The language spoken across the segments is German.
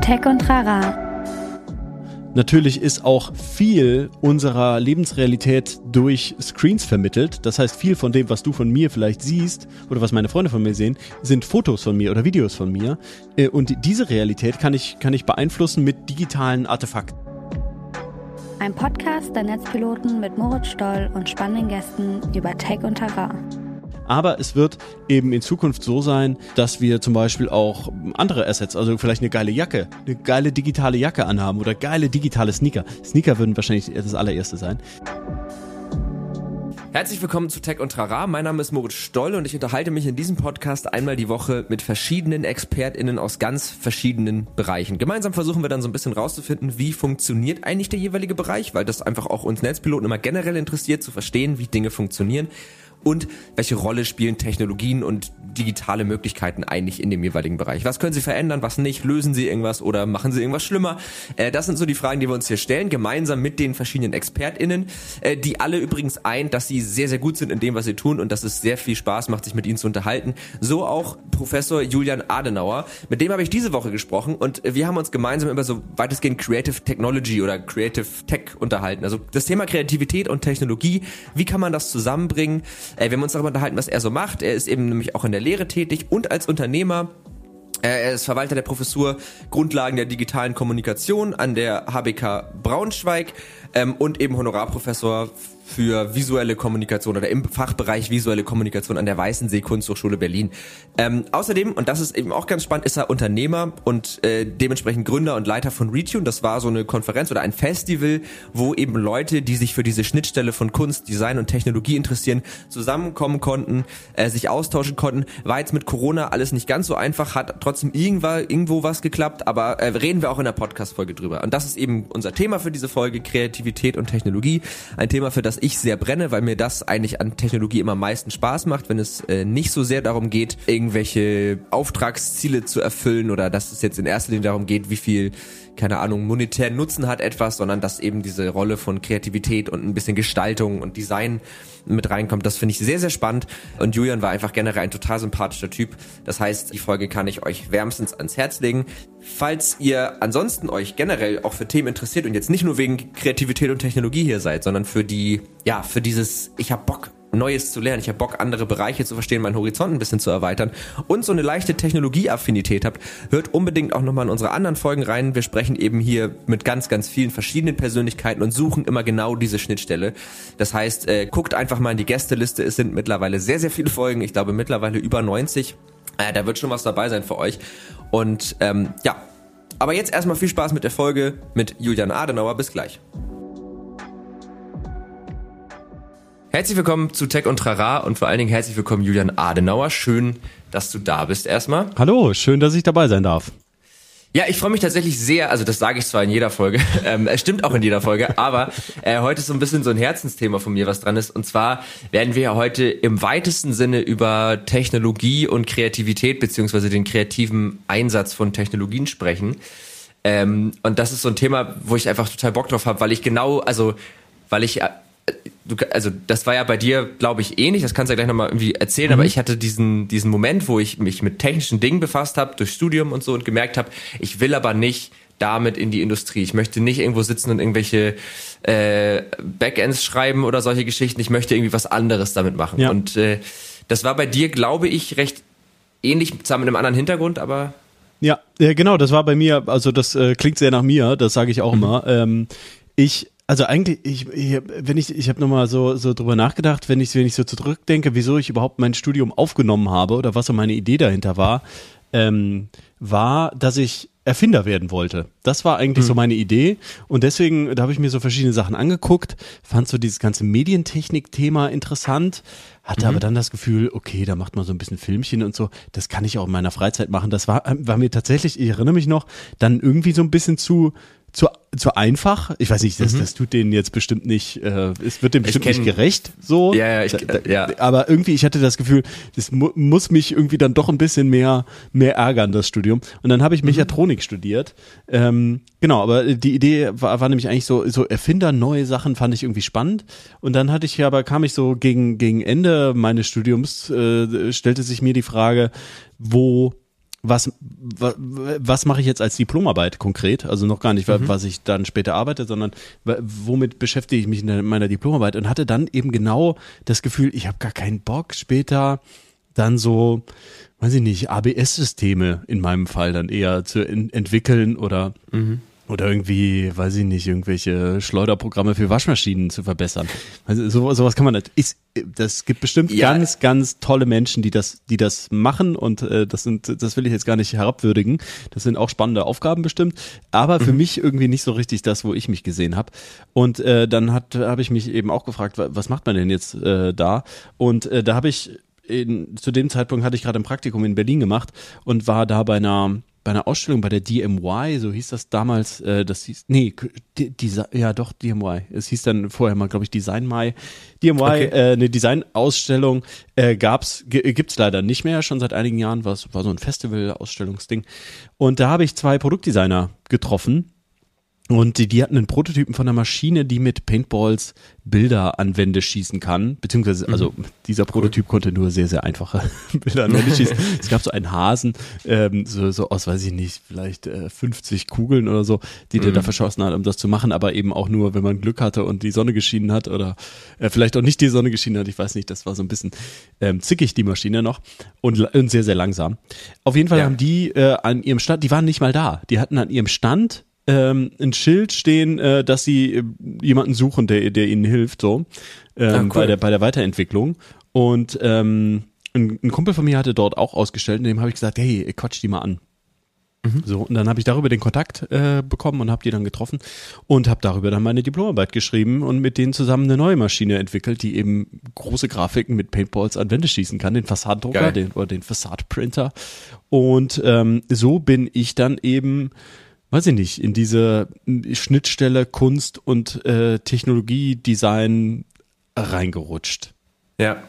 Tech und Rara. Natürlich ist auch viel unserer Lebensrealität durch Screens vermittelt. Das heißt, viel von dem, was du von mir vielleicht siehst oder was meine Freunde von mir sehen, sind Fotos von mir oder Videos von mir. Äh, und diese Realität kann ich, kann ich beeinflussen mit digitalen Artefakten. Ein Podcast der Netzpiloten mit Moritz Stoll und spannenden Gästen über Tech und Terrain. Aber es wird eben in Zukunft so sein, dass wir zum Beispiel auch andere Assets, also vielleicht eine geile Jacke, eine geile digitale Jacke anhaben oder geile digitale Sneaker. Sneaker würden wahrscheinlich das allererste sein. Herzlich willkommen zu Tech und Trara. Mein Name ist Moritz Stoll und ich unterhalte mich in diesem Podcast einmal die Woche mit verschiedenen ExpertInnen aus ganz verschiedenen Bereichen. Gemeinsam versuchen wir dann so ein bisschen rauszufinden, wie funktioniert eigentlich der jeweilige Bereich, weil das einfach auch uns Netzpiloten immer generell interessiert, zu verstehen, wie Dinge funktionieren und welche Rolle spielen Technologien und digitale Möglichkeiten eigentlich in dem jeweiligen Bereich? Was können sie verändern, was nicht? Lösen sie irgendwas oder machen sie irgendwas schlimmer? Äh, das sind so die Fragen, die wir uns hier stellen, gemeinsam mit den verschiedenen ExpertInnen, äh, die alle übrigens ein, dass sie sehr, sehr gut sind in dem, was sie tun und dass es sehr viel Spaß macht, sich mit ihnen zu unterhalten. So auch Professor Julian Adenauer. Mit dem habe ich diese Woche gesprochen und wir haben uns gemeinsam über so weitestgehend Creative Technology oder Creative Tech unterhalten. Also das Thema Kreativität und Technologie, wie kann man das zusammenbringen? Äh, wir haben uns darüber unterhalten, was er so macht. Er ist eben nämlich auch in der Lehre tätig und als Unternehmer. Äh, er ist Verwalter der Professur Grundlagen der digitalen Kommunikation an der HBK Braunschweig ähm, und eben Honorarprofessor für visuelle Kommunikation oder im Fachbereich visuelle Kommunikation an der Weißensee Kunsthochschule Berlin. Ähm, außerdem, und das ist eben auch ganz spannend, ist er Unternehmer und äh, dementsprechend Gründer und Leiter von Retune. Das war so eine Konferenz oder ein Festival, wo eben Leute, die sich für diese Schnittstelle von Kunst, Design und Technologie interessieren, zusammenkommen konnten, äh, sich austauschen konnten. War jetzt mit Corona alles nicht ganz so einfach, hat trotzdem irgendwo was geklappt, aber äh, reden wir auch in der Podcast-Folge drüber. Und das ist eben unser Thema für diese Folge, Kreativität und Technologie. Ein Thema, für das ich sehr brenne, weil mir das eigentlich an Technologie immer am meisten Spaß macht, wenn es äh, nicht so sehr darum geht, irgendwelche Auftragsziele zu erfüllen oder dass es jetzt in erster Linie darum geht, wie viel keine Ahnung, monetären Nutzen hat etwas, sondern dass eben diese Rolle von Kreativität und ein bisschen Gestaltung und Design mit reinkommt. Das finde ich sehr, sehr spannend. Und Julian war einfach generell ein total sympathischer Typ. Das heißt, die Folge kann ich euch wärmstens ans Herz legen. Falls ihr ansonsten euch generell auch für Themen interessiert und jetzt nicht nur wegen Kreativität und Technologie hier seid, sondern für die, ja, für dieses, ich hab Bock, Neues zu lernen. Ich habe Bock, andere Bereiche zu verstehen, meinen Horizont ein bisschen zu erweitern und so eine leichte Technologieaffinität habt, hört unbedingt auch nochmal in unsere anderen Folgen rein. Wir sprechen eben hier mit ganz, ganz vielen verschiedenen Persönlichkeiten und suchen immer genau diese Schnittstelle. Das heißt, äh, guckt einfach mal in die Gästeliste. Es sind mittlerweile sehr, sehr viele Folgen. Ich glaube mittlerweile über 90. Äh, da wird schon was dabei sein für euch. Und ähm, ja, aber jetzt erstmal viel Spaß mit der Folge mit Julian Adenauer. Bis gleich. Herzlich willkommen zu Tech und Trara und vor allen Dingen herzlich willkommen Julian Adenauer. Schön, dass du da bist erstmal. Hallo, schön, dass ich dabei sein darf. Ja, ich freue mich tatsächlich sehr, also das sage ich zwar in jeder Folge, ähm, es stimmt auch in jeder Folge, aber äh, heute ist so ein bisschen so ein Herzensthema von mir, was dran ist. Und zwar werden wir heute im weitesten Sinne über Technologie und Kreativität beziehungsweise den kreativen Einsatz von Technologien sprechen. Ähm, und das ist so ein Thema, wo ich einfach total Bock drauf habe, weil ich genau, also weil ich äh, du, also das war ja bei dir, glaube ich, ähnlich, das kannst du ja gleich nochmal irgendwie erzählen, mhm. aber ich hatte diesen, diesen Moment, wo ich mich mit technischen Dingen befasst habe, durch Studium und so und gemerkt habe, ich will aber nicht damit in die Industrie. Ich möchte nicht irgendwo sitzen und irgendwelche äh, Backends schreiben oder solche Geschichten. Ich möchte irgendwie was anderes damit machen. Ja. Und äh, das war bei dir, glaube ich, recht ähnlich, zwar mit einem anderen Hintergrund, aber ja, ja, genau, das war bei mir, also das äh, klingt sehr nach mir, das sage ich auch mhm. immer. Ähm, ich also eigentlich, ich, ich, wenn ich, ich habe nochmal so, so drüber nachgedacht, wenn ich, wenn ich so zurückdenke, wieso ich überhaupt mein Studium aufgenommen habe oder was so meine Idee dahinter war, ähm, war, dass ich Erfinder werden wollte. Das war eigentlich mhm. so meine Idee und deswegen, da habe ich mir so verschiedene Sachen angeguckt, fand so dieses ganze Medientechnik-Thema interessant, hatte mhm. aber dann das Gefühl, okay, da macht man so ein bisschen Filmchen und so, das kann ich auch in meiner Freizeit machen. Das war, war mir tatsächlich, ich erinnere mich noch, dann irgendwie so ein bisschen zu, zu, zu einfach. Ich weiß nicht, das, mhm. das tut denen jetzt bestimmt nicht, äh, es wird dem bestimmt kenn, nicht gerecht, so. Ja, ja, ich, ja. Aber irgendwie, ich hatte das Gefühl, das mu muss mich irgendwie dann doch ein bisschen mehr, mehr ärgern, das Studium. Und dann habe ich Mechatronik mhm. studiert. Ähm, genau, aber die Idee war, war nämlich eigentlich so, so Erfinder, neue Sachen fand ich irgendwie spannend. Und dann hatte ich aber, kam ich so gegen, gegen Ende meines Studiums, äh, stellte sich mir die Frage, wo was, was, was mache ich jetzt als Diplomarbeit konkret? Also noch gar nicht, mhm. was ich dann später arbeite, sondern womit beschäftige ich mich in meiner Diplomarbeit und hatte dann eben genau das Gefühl, ich habe gar keinen Bock später dann so, weiß ich nicht, ABS-Systeme in meinem Fall dann eher zu entwickeln oder mhm. Oder irgendwie, weiß ich nicht, irgendwelche Schleuderprogramme für Waschmaschinen zu verbessern. Also so, sowas kann man nicht. Ist, das gibt bestimmt ja. ganz, ganz tolle Menschen, die das, die das machen und äh, das sind, das will ich jetzt gar nicht herabwürdigen. Das sind auch spannende Aufgaben bestimmt, aber für mhm. mich irgendwie nicht so richtig das, wo ich mich gesehen habe. Und äh, dann hat, habe ich mich eben auch gefragt, was macht man denn jetzt äh, da? Und äh, da habe ich in, zu dem Zeitpunkt hatte ich gerade ein Praktikum in Berlin gemacht und war da bei einer bei einer Ausstellung bei der DMY, so hieß das damals, äh, das hieß, nee, die, die, ja doch, DMY. Es hieß dann vorher mal, glaube ich, Design Mai. DMY, okay. äh, eine Designausstellung äh, gab's, gibt's leider nicht mehr, schon seit einigen Jahren, war, war so ein Festival-Ausstellungsding. Und da habe ich zwei Produktdesigner getroffen und die, die hatten einen Prototypen von einer Maschine, die mit Paintballs Bilder an Wände schießen kann. Beziehungsweise, mhm. also dieser Prototyp cool. konnte nur sehr, sehr einfache Bilder an Wände schießen. es gab so einen Hasen, ähm, so, so aus, weiß ich nicht, vielleicht äh, 50 Kugeln oder so, die mhm. der da verschossen hat, um das zu machen, aber eben auch nur, wenn man Glück hatte und die Sonne geschienen hat oder äh, vielleicht auch nicht die Sonne geschienen hat. Ich weiß nicht, das war so ein bisschen ähm, zickig, die Maschine noch und, und sehr, sehr langsam. Auf jeden Fall ja. haben die äh, an ihrem Stand, die waren nicht mal da. Die hatten an ihrem Stand ähm, ein Schild stehen, äh, dass sie äh, jemanden suchen, der, der ihnen hilft, so ähm, ah, cool. bei, der, bei der Weiterentwicklung. Und ähm, ein, ein Kumpel von mir hatte dort auch ausgestellt, und dem habe ich gesagt, hey, quatsch die mal an. Mhm. So, und dann habe ich darüber den Kontakt äh, bekommen und habe die dann getroffen und habe darüber dann meine Diplomarbeit geschrieben und mit denen zusammen eine neue Maschine entwickelt, die eben große Grafiken mit Paintballs an Wände schießen kann, den Fassaddrucker den, oder den Fassadprinter. Und ähm, so bin ich dann eben weiß ich nicht, in diese Schnittstelle Kunst und äh, Technologie, Design reingerutscht. Ja.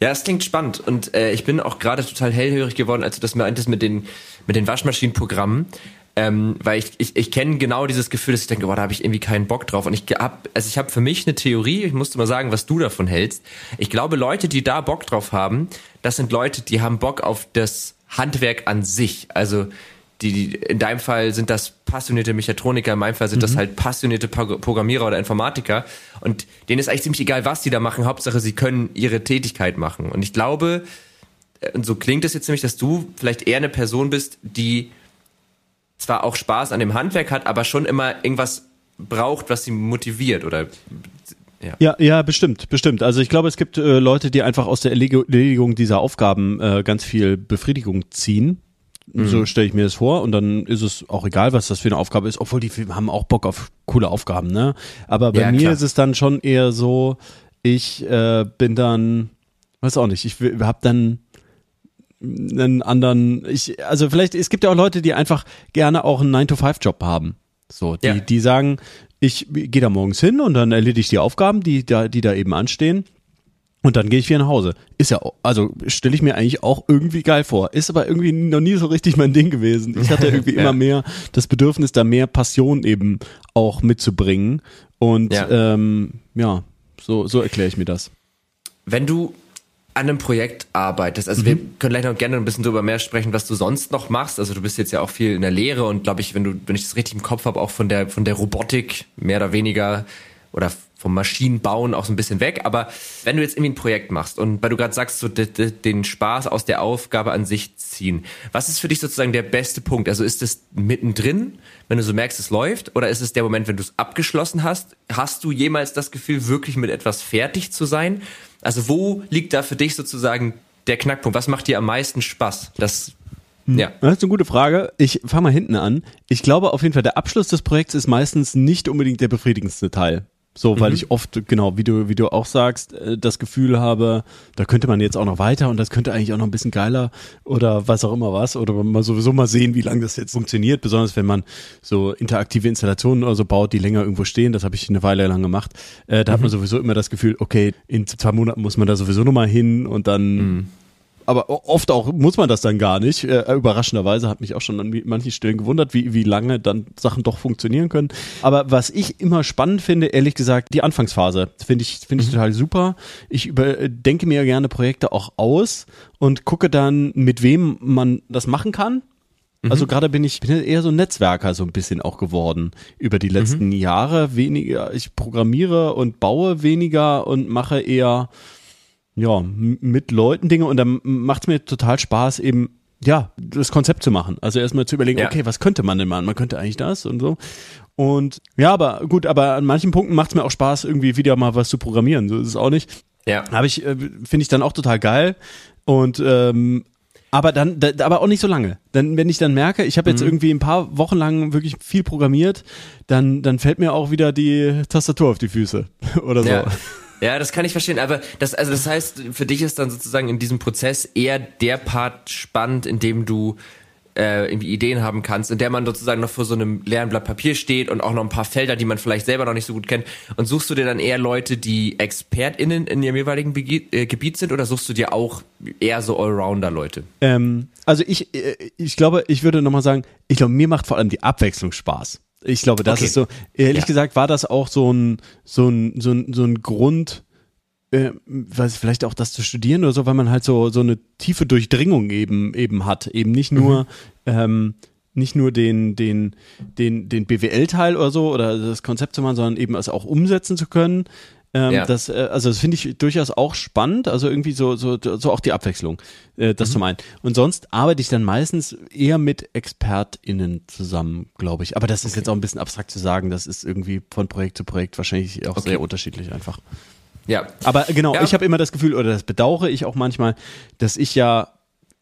Ja, es klingt spannend und äh, ich bin auch gerade total hellhörig geworden, als du das meintest mit den mit den Waschmaschinenprogrammen, ähm, weil ich ich, ich kenne genau dieses Gefühl, dass ich denke, boah, da habe ich irgendwie keinen Bock drauf und ich hab also ich habe für mich eine Theorie, ich musste mal sagen, was du davon hältst. Ich glaube, Leute, die da Bock drauf haben, das sind Leute, die haben Bock auf das Handwerk an sich, also die, die, in deinem Fall sind das passionierte Mechatroniker, in meinem Fall sind mhm. das halt passionierte Programmierer oder Informatiker. Und denen ist eigentlich ziemlich egal, was die da machen. Hauptsache, sie können ihre Tätigkeit machen. Und ich glaube, äh, und so klingt es jetzt nämlich, dass du vielleicht eher eine Person bist, die zwar auch Spaß an dem Handwerk hat, aber schon immer irgendwas braucht, was sie motiviert oder ja. ja, ja, bestimmt, bestimmt. Also ich glaube, es gibt äh, Leute, die einfach aus der Erledigung dieser Aufgaben äh, ganz viel Befriedigung ziehen. Mhm. So stelle ich mir das vor und dann ist es auch egal, was das für eine Aufgabe ist, obwohl die haben auch Bock auf coole Aufgaben, ne? Aber bei ja, mir klar. ist es dann schon eher so, ich äh, bin dann, weiß auch nicht, ich habe dann einen anderen, ich, also vielleicht, es gibt ja auch Leute, die einfach gerne auch einen 9-to-5-Job haben. So, die, ja. die sagen, ich gehe da morgens hin und dann erledige ich die Aufgaben, die da, die da eben anstehen. Und dann gehe ich wieder nach Hause. Ist ja, also stelle ich mir eigentlich auch irgendwie geil vor. Ist aber irgendwie noch nie so richtig mein Ding gewesen. Ich hatte irgendwie ja. immer mehr das Bedürfnis, da mehr Passion eben auch mitzubringen. Und ja, ähm, ja so, so erkläre ich mir das. Wenn du an einem Projekt arbeitest, also mhm. wir können gleich noch gerne ein bisschen darüber mehr sprechen, was du sonst noch machst. Also du bist jetzt ja auch viel in der Lehre und glaube ich, wenn du, wenn ich das richtig im Kopf habe, auch von der von der Robotik mehr oder weniger oder vom Maschinenbauen auch so ein bisschen weg. Aber wenn du jetzt irgendwie ein Projekt machst und weil du gerade sagst, so den Spaß aus der Aufgabe an sich ziehen, was ist für dich sozusagen der beste Punkt? Also ist es mittendrin, wenn du so merkst, es läuft, oder ist es der Moment, wenn du es abgeschlossen hast? Hast du jemals das Gefühl, wirklich mit etwas fertig zu sein? Also wo liegt da für dich sozusagen der Knackpunkt? Was macht dir am meisten Spaß? Das hm. ja. Das ist eine gute Frage. Ich fange mal hinten an. Ich glaube auf jeden Fall, der Abschluss des Projekts ist meistens nicht unbedingt der befriedigendste Teil. So, weil mhm. ich oft, genau, wie du, wie du auch sagst, äh, das Gefühl habe, da könnte man jetzt auch noch weiter und das könnte eigentlich auch noch ein bisschen geiler oder was auch immer was. Oder mal sowieso mal sehen, wie lange das jetzt funktioniert, besonders wenn man so interaktive Installationen oder so baut, die länger irgendwo stehen. Das habe ich eine Weile lang gemacht. Äh, da mhm. hat man mhm. sowieso immer das Gefühl, okay, in zwei Monaten muss man da sowieso nochmal hin und dann. Mhm aber oft auch muss man das dann gar nicht. Äh, überraschenderweise hat mich auch schon an manchen Stellen gewundert, wie, wie lange dann Sachen doch funktionieren können. Aber was ich immer spannend finde, ehrlich gesagt, die Anfangsphase finde ich, finde ich mhm. total super. Ich über, denke mir gerne Projekte auch aus und gucke dann, mit wem man das machen kann. Mhm. Also gerade bin ich bin eher so ein Netzwerker so ein bisschen auch geworden über die letzten mhm. Jahre. Weniger, ich programmiere und baue weniger und mache eher ja, mit Leuten Dinge und dann macht es mir total Spaß, eben ja, das Konzept zu machen. Also erstmal zu überlegen, ja. okay, was könnte man denn machen? Man könnte eigentlich das und so. Und ja, aber gut, aber an manchen Punkten macht es mir auch Spaß, irgendwie wieder mal was zu programmieren. So ist es auch nicht. Ja. Habe ich, äh, finde ich dann auch total geil. Und ähm, aber dann, da, aber auch nicht so lange. Dann, wenn ich dann merke, ich habe jetzt mhm. irgendwie ein paar Wochen lang wirklich viel programmiert, dann, dann fällt mir auch wieder die Tastatur auf die Füße oder so. Ja. Ja, das kann ich verstehen, aber das, also das heißt, für dich ist dann sozusagen in diesem Prozess eher der Part spannend, in dem du äh, irgendwie Ideen haben kannst, in der man sozusagen noch vor so einem leeren Blatt Papier steht und auch noch ein paar Felder, die man vielleicht selber noch nicht so gut kennt. Und suchst du dir dann eher Leute, die ExpertInnen in ihrem jeweiligen Bege äh, Gebiet sind oder suchst du dir auch eher so Allrounder-Leute? Ähm, also ich, äh, ich glaube, ich würde nochmal sagen, ich glaube, mir macht vor allem die Abwechslung Spaß. Ich glaube, das okay. ist so, ehrlich ja. gesagt, war das auch so ein, so ein, so ein, so ein Grund, äh, weiß vielleicht auch das zu studieren oder so, weil man halt so, so eine tiefe Durchdringung eben, eben hat. Eben nicht nur, mhm. ähm, nicht nur den, den, den, den BWL-Teil oder so oder das Konzept zu machen, sondern eben es auch umsetzen zu können. Ähm, ja. das, äh, also das finde ich durchaus auch spannend, also irgendwie so, so, so auch die Abwechslung, äh, das mhm. zum einen. Und sonst arbeite ich dann meistens eher mit ExpertInnen zusammen, glaube ich. Aber das ist okay. jetzt auch ein bisschen abstrakt zu sagen, das ist irgendwie von Projekt zu Projekt wahrscheinlich auch okay. sehr unterschiedlich einfach. Ja. Aber genau, ja. ich habe immer das Gefühl, oder das bedauere ich auch manchmal, dass ich ja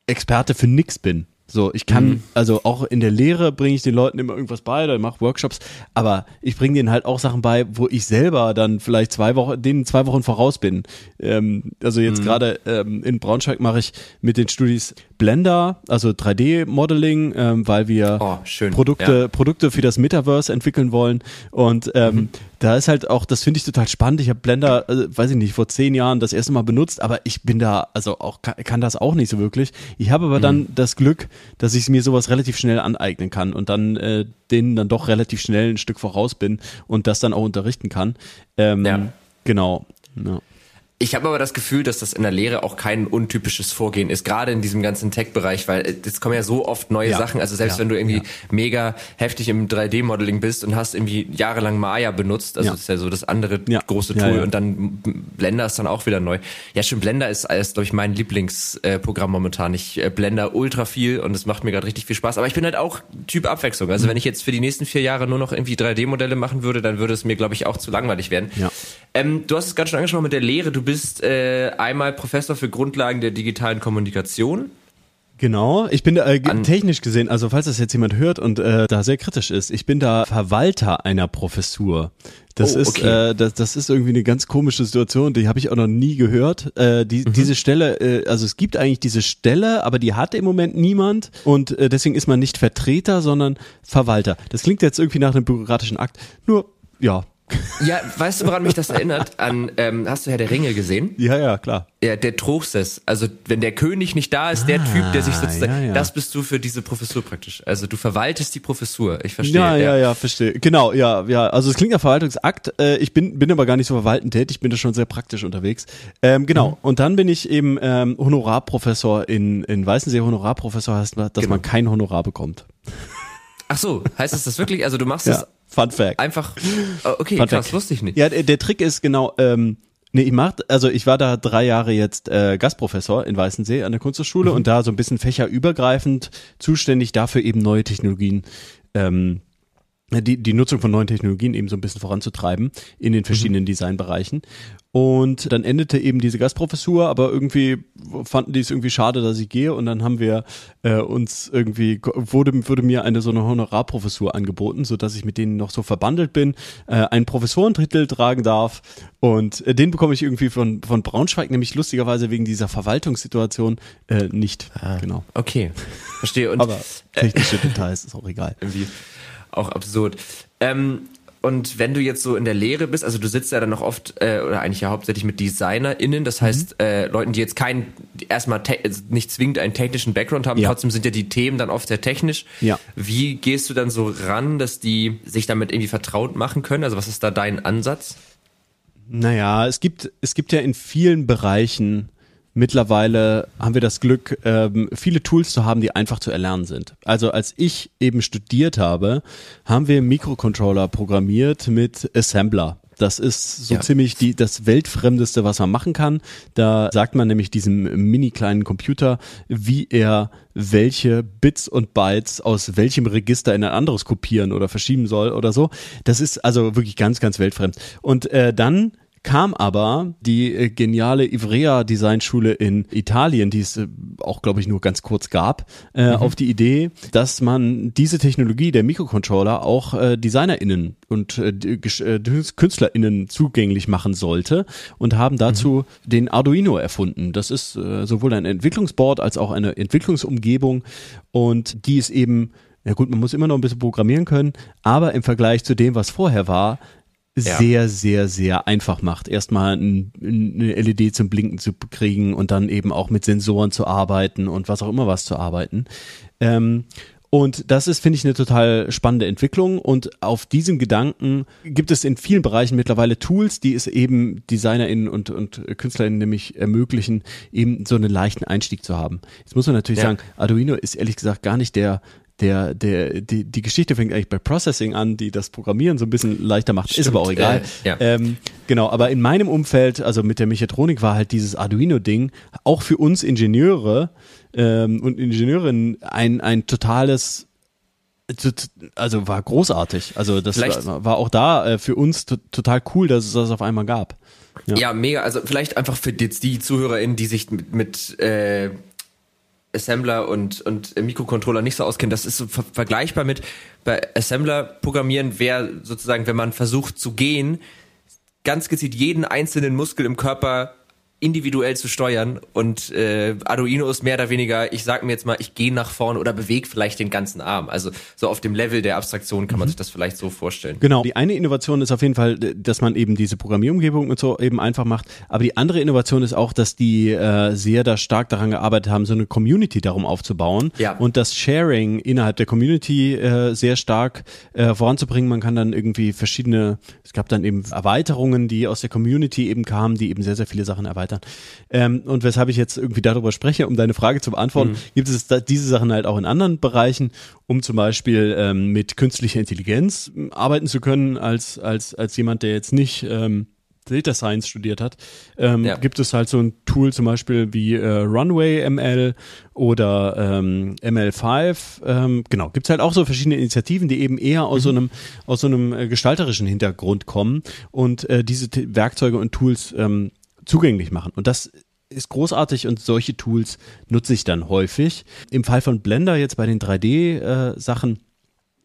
Experte für nix bin. So, ich kann, mhm. also auch in der Lehre bringe ich den Leuten immer irgendwas bei oder mache Workshops, aber ich bringe denen halt auch Sachen bei, wo ich selber dann vielleicht zwei Wochen, denen zwei Wochen voraus bin. Ähm, also jetzt mhm. gerade ähm, in Braunschweig mache ich mit den Studis Blender, also 3D-Modeling, ähm, weil wir oh, Produkte, ja. Produkte für das Metaverse entwickeln wollen. Und ähm, mhm. Da ist halt auch, das finde ich total spannend. Ich habe Blender, äh, weiß ich nicht, vor zehn Jahren das erste Mal benutzt, aber ich bin da, also auch kann, kann das auch nicht so wirklich. Ich habe aber mhm. dann das Glück, dass ich mir sowas relativ schnell aneignen kann und dann äh, denen dann doch relativ schnell ein Stück voraus bin und das dann auch unterrichten kann. Ähm, ja. Genau. Ja. Ich habe aber das Gefühl, dass das in der Lehre auch kein untypisches Vorgehen ist, gerade in diesem ganzen Tech-Bereich, weil es kommen ja so oft neue ja. Sachen. Also selbst ja. wenn du irgendwie ja. mega heftig im 3D-Modeling bist und hast irgendwie jahrelang Maya benutzt, also das ist ja so das andere große Tool und dann Blender ist dann auch wieder neu. Ja, schon Blender ist, ist glaube ich, mein Lieblingsprogramm momentan. Ich äh, Blender ultra viel und es macht mir gerade richtig viel Spaß. Aber ich bin halt auch Typ Abwechslung. Also mhm. wenn ich jetzt für die nächsten vier Jahre nur noch irgendwie 3D-Modelle machen würde, dann würde es mir, glaube ich, auch zu langweilig werden. Ja. Ähm, du hast es gerade schon angesprochen mit der Lehre. Du bist äh, einmal Professor für Grundlagen der digitalen Kommunikation. Genau, ich bin da äh, technisch gesehen, also falls das jetzt jemand hört und äh, da sehr kritisch ist, ich bin da Verwalter einer Professur. Das oh, ist okay. äh, das, das ist irgendwie eine ganz komische Situation, die habe ich auch noch nie gehört. Äh, die, mhm. Diese Stelle, äh, also es gibt eigentlich diese Stelle, aber die hat im Moment niemand und äh, deswegen ist man nicht Vertreter, sondern Verwalter. Das klingt jetzt irgendwie nach einem bürokratischen Akt. Nur ja, ja, weißt du, woran mich das erinnert? An, ähm, hast du Herr der Ringe gesehen? Ja, ja, klar. Ja, der Truchsess. Also, wenn der König nicht da ist, der ah, Typ, der sich sozusagen, ja, ja. das bist du für diese Professur praktisch. Also, du verwaltest die Professur. Ich verstehe. Ja, ja, ja, ja verstehe. Genau, ja, ja. Also, es klingt nach Verwaltungsakt. Äh, ich bin, bin aber gar nicht so verwaltend tätig. Ich bin da schon sehr praktisch unterwegs. Ähm, genau. Mhm. Und dann bin ich eben ähm, Honorarprofessor in, in Weißensee. Honorarprofessor heißt, dass genau. man kein Honorar bekommt. Ach so, heißt das das wirklich? Also, du machst ja. das Fun Fact. Einfach, oh, okay, Fun krass, Fact. wusste ich nicht. Ja, der, der Trick ist genau, ähm, Nee, ich mach, also ich war da drei Jahre jetzt äh, Gastprofessor in Weißensee an der Kunsthochschule mhm. und da so ein bisschen fächerübergreifend zuständig dafür eben neue Technologien ähm, die, die Nutzung von neuen Technologien eben so ein bisschen voranzutreiben in den verschiedenen mhm. Designbereichen. Und dann endete eben diese Gastprofessur, aber irgendwie fanden die es irgendwie schade, dass ich gehe. Und dann haben wir äh, uns irgendwie, wurde, wurde mir eine so eine Honorarprofessur angeboten, so dass ich mit denen noch so verbandelt bin, äh, einen Professorentitel tragen darf. Und äh, den bekomme ich irgendwie von, von Braunschweig, nämlich lustigerweise wegen dieser Verwaltungssituation äh, nicht. Ah, genau. Okay, verstehe. Und, aber technische Details ist auch egal. Irgendwie auch absurd. Ähm, und wenn du jetzt so in der Lehre bist, also du sitzt ja dann noch oft, äh, oder eigentlich ja hauptsächlich mit DesignerInnen, das heißt mhm. äh, Leuten, die jetzt keinen, erstmal also nicht zwingend einen technischen Background haben, ja. trotzdem sind ja die Themen dann oft sehr technisch. Ja. Wie gehst du dann so ran, dass die sich damit irgendwie vertraut machen können? Also was ist da dein Ansatz? Naja, es gibt, es gibt ja in vielen Bereichen mittlerweile haben wir das Glück, ähm, viele Tools zu haben, die einfach zu erlernen sind. Also als ich eben studiert habe, haben wir Mikrocontroller programmiert mit Assembler. Das ist so ja. ziemlich die, das Weltfremdeste, was man machen kann. Da sagt man nämlich diesem mini kleinen Computer, wie er welche Bits und Bytes aus welchem Register in ein anderes kopieren oder verschieben soll oder so. Das ist also wirklich ganz, ganz weltfremd. Und äh, dann kam aber die äh, geniale Ivrea Designschule in Italien, die es äh, auch, glaube ich, nur ganz kurz gab, äh, mhm. auf die Idee, dass man diese Technologie der Mikrocontroller auch äh, DesignerInnen und äh, KünstlerInnen zugänglich machen sollte und haben dazu mhm. den Arduino erfunden. Das ist äh, sowohl ein Entwicklungsboard als auch eine Entwicklungsumgebung und die ist eben ja gut, man muss immer noch ein bisschen programmieren können, aber im Vergleich zu dem, was vorher war, ja. sehr, sehr, sehr einfach macht. Erstmal ein, eine LED zum Blinken zu kriegen und dann eben auch mit Sensoren zu arbeiten und was auch immer was zu arbeiten. Ähm, und das ist, finde ich, eine total spannende Entwicklung. Und auf diesem Gedanken gibt es in vielen Bereichen mittlerweile Tools, die es eben DesignerInnen und, und KünstlerInnen nämlich ermöglichen, eben so einen leichten Einstieg zu haben. Jetzt muss man natürlich ja. sagen, Arduino ist ehrlich gesagt gar nicht der der, der, die, die Geschichte fängt eigentlich bei Processing an, die das Programmieren so ein bisschen leichter macht, Stimmt, ist aber auch egal. Äh, ja. ähm, genau, aber in meinem Umfeld, also mit der Mechatronik war halt dieses Arduino-Ding auch für uns Ingenieure ähm, und Ingenieurinnen ein, ein totales also war großartig. Also das war, war, auch da äh, für uns total cool, dass es das auf einmal gab. Ja. ja, mega. Also vielleicht einfach für jetzt die ZuhörerInnen, die sich mit, mit äh, Assembler und, und Mikrocontroller nicht so auskennen, das ist so ver vergleichbar mit bei Assembler programmieren wäre sozusagen, wenn man versucht zu gehen, ganz gezielt jeden einzelnen Muskel im Körper individuell zu steuern und äh, Arduino ist mehr oder weniger, ich sag mir jetzt mal, ich gehe nach vorne oder bewege vielleicht den ganzen Arm. Also so auf dem Level der Abstraktion kann man mhm. sich das vielleicht so vorstellen. Genau. Die eine Innovation ist auf jeden Fall, dass man eben diese Programmierumgebung und so eben einfach macht. Aber die andere Innovation ist auch, dass die äh, sehr da stark daran gearbeitet haben, so eine Community darum aufzubauen ja. und das Sharing innerhalb der Community äh, sehr stark äh, voranzubringen. Man kann dann irgendwie verschiedene, es gab dann eben Erweiterungen, die aus der Community eben kamen, die eben sehr, sehr viele Sachen erweitern. Ähm, und weshalb ich jetzt irgendwie darüber spreche, um deine Frage zu beantworten, mhm. gibt es da, diese Sachen halt auch in anderen Bereichen, um zum Beispiel ähm, mit künstlicher Intelligenz ähm, arbeiten zu können, als, als, als jemand, der jetzt nicht ähm, Data Science studiert hat, ähm, ja. gibt es halt so ein Tool zum Beispiel wie äh, Runway ML oder ähm, ML5. Ähm, genau, gibt es halt auch so verschiedene Initiativen, die eben eher aus mhm. so einem aus so einem äh, gestalterischen Hintergrund kommen und äh, diese T Werkzeuge und Tools ähm, zugänglich machen. Und das ist großartig und solche Tools nutze ich dann häufig. Im Fall von Blender jetzt bei den 3D-Sachen äh,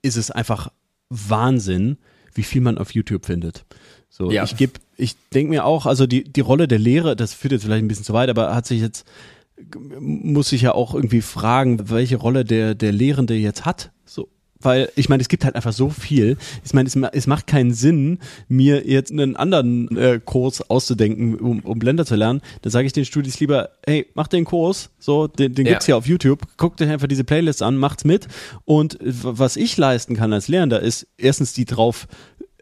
ist es einfach Wahnsinn, wie viel man auf YouTube findet. So, ja. ich gebe, ich denke mir auch, also die, die Rolle der Lehre, das führt jetzt vielleicht ein bisschen zu weit, aber hat sich jetzt, muss ich ja auch irgendwie fragen, welche Rolle der, der Lehrende jetzt hat. So, weil ich meine, es gibt halt einfach so viel. Ich meine, es, es macht keinen Sinn, mir jetzt einen anderen äh, Kurs auszudenken, um, um Blender zu lernen. Da sage ich den Studis lieber, hey, mach den Kurs, so, den, den ja. gibt's ja auf YouTube, guckt euch einfach diese Playlist an, macht's mit. Und was ich leisten kann als Lehrender, ist erstens die drauf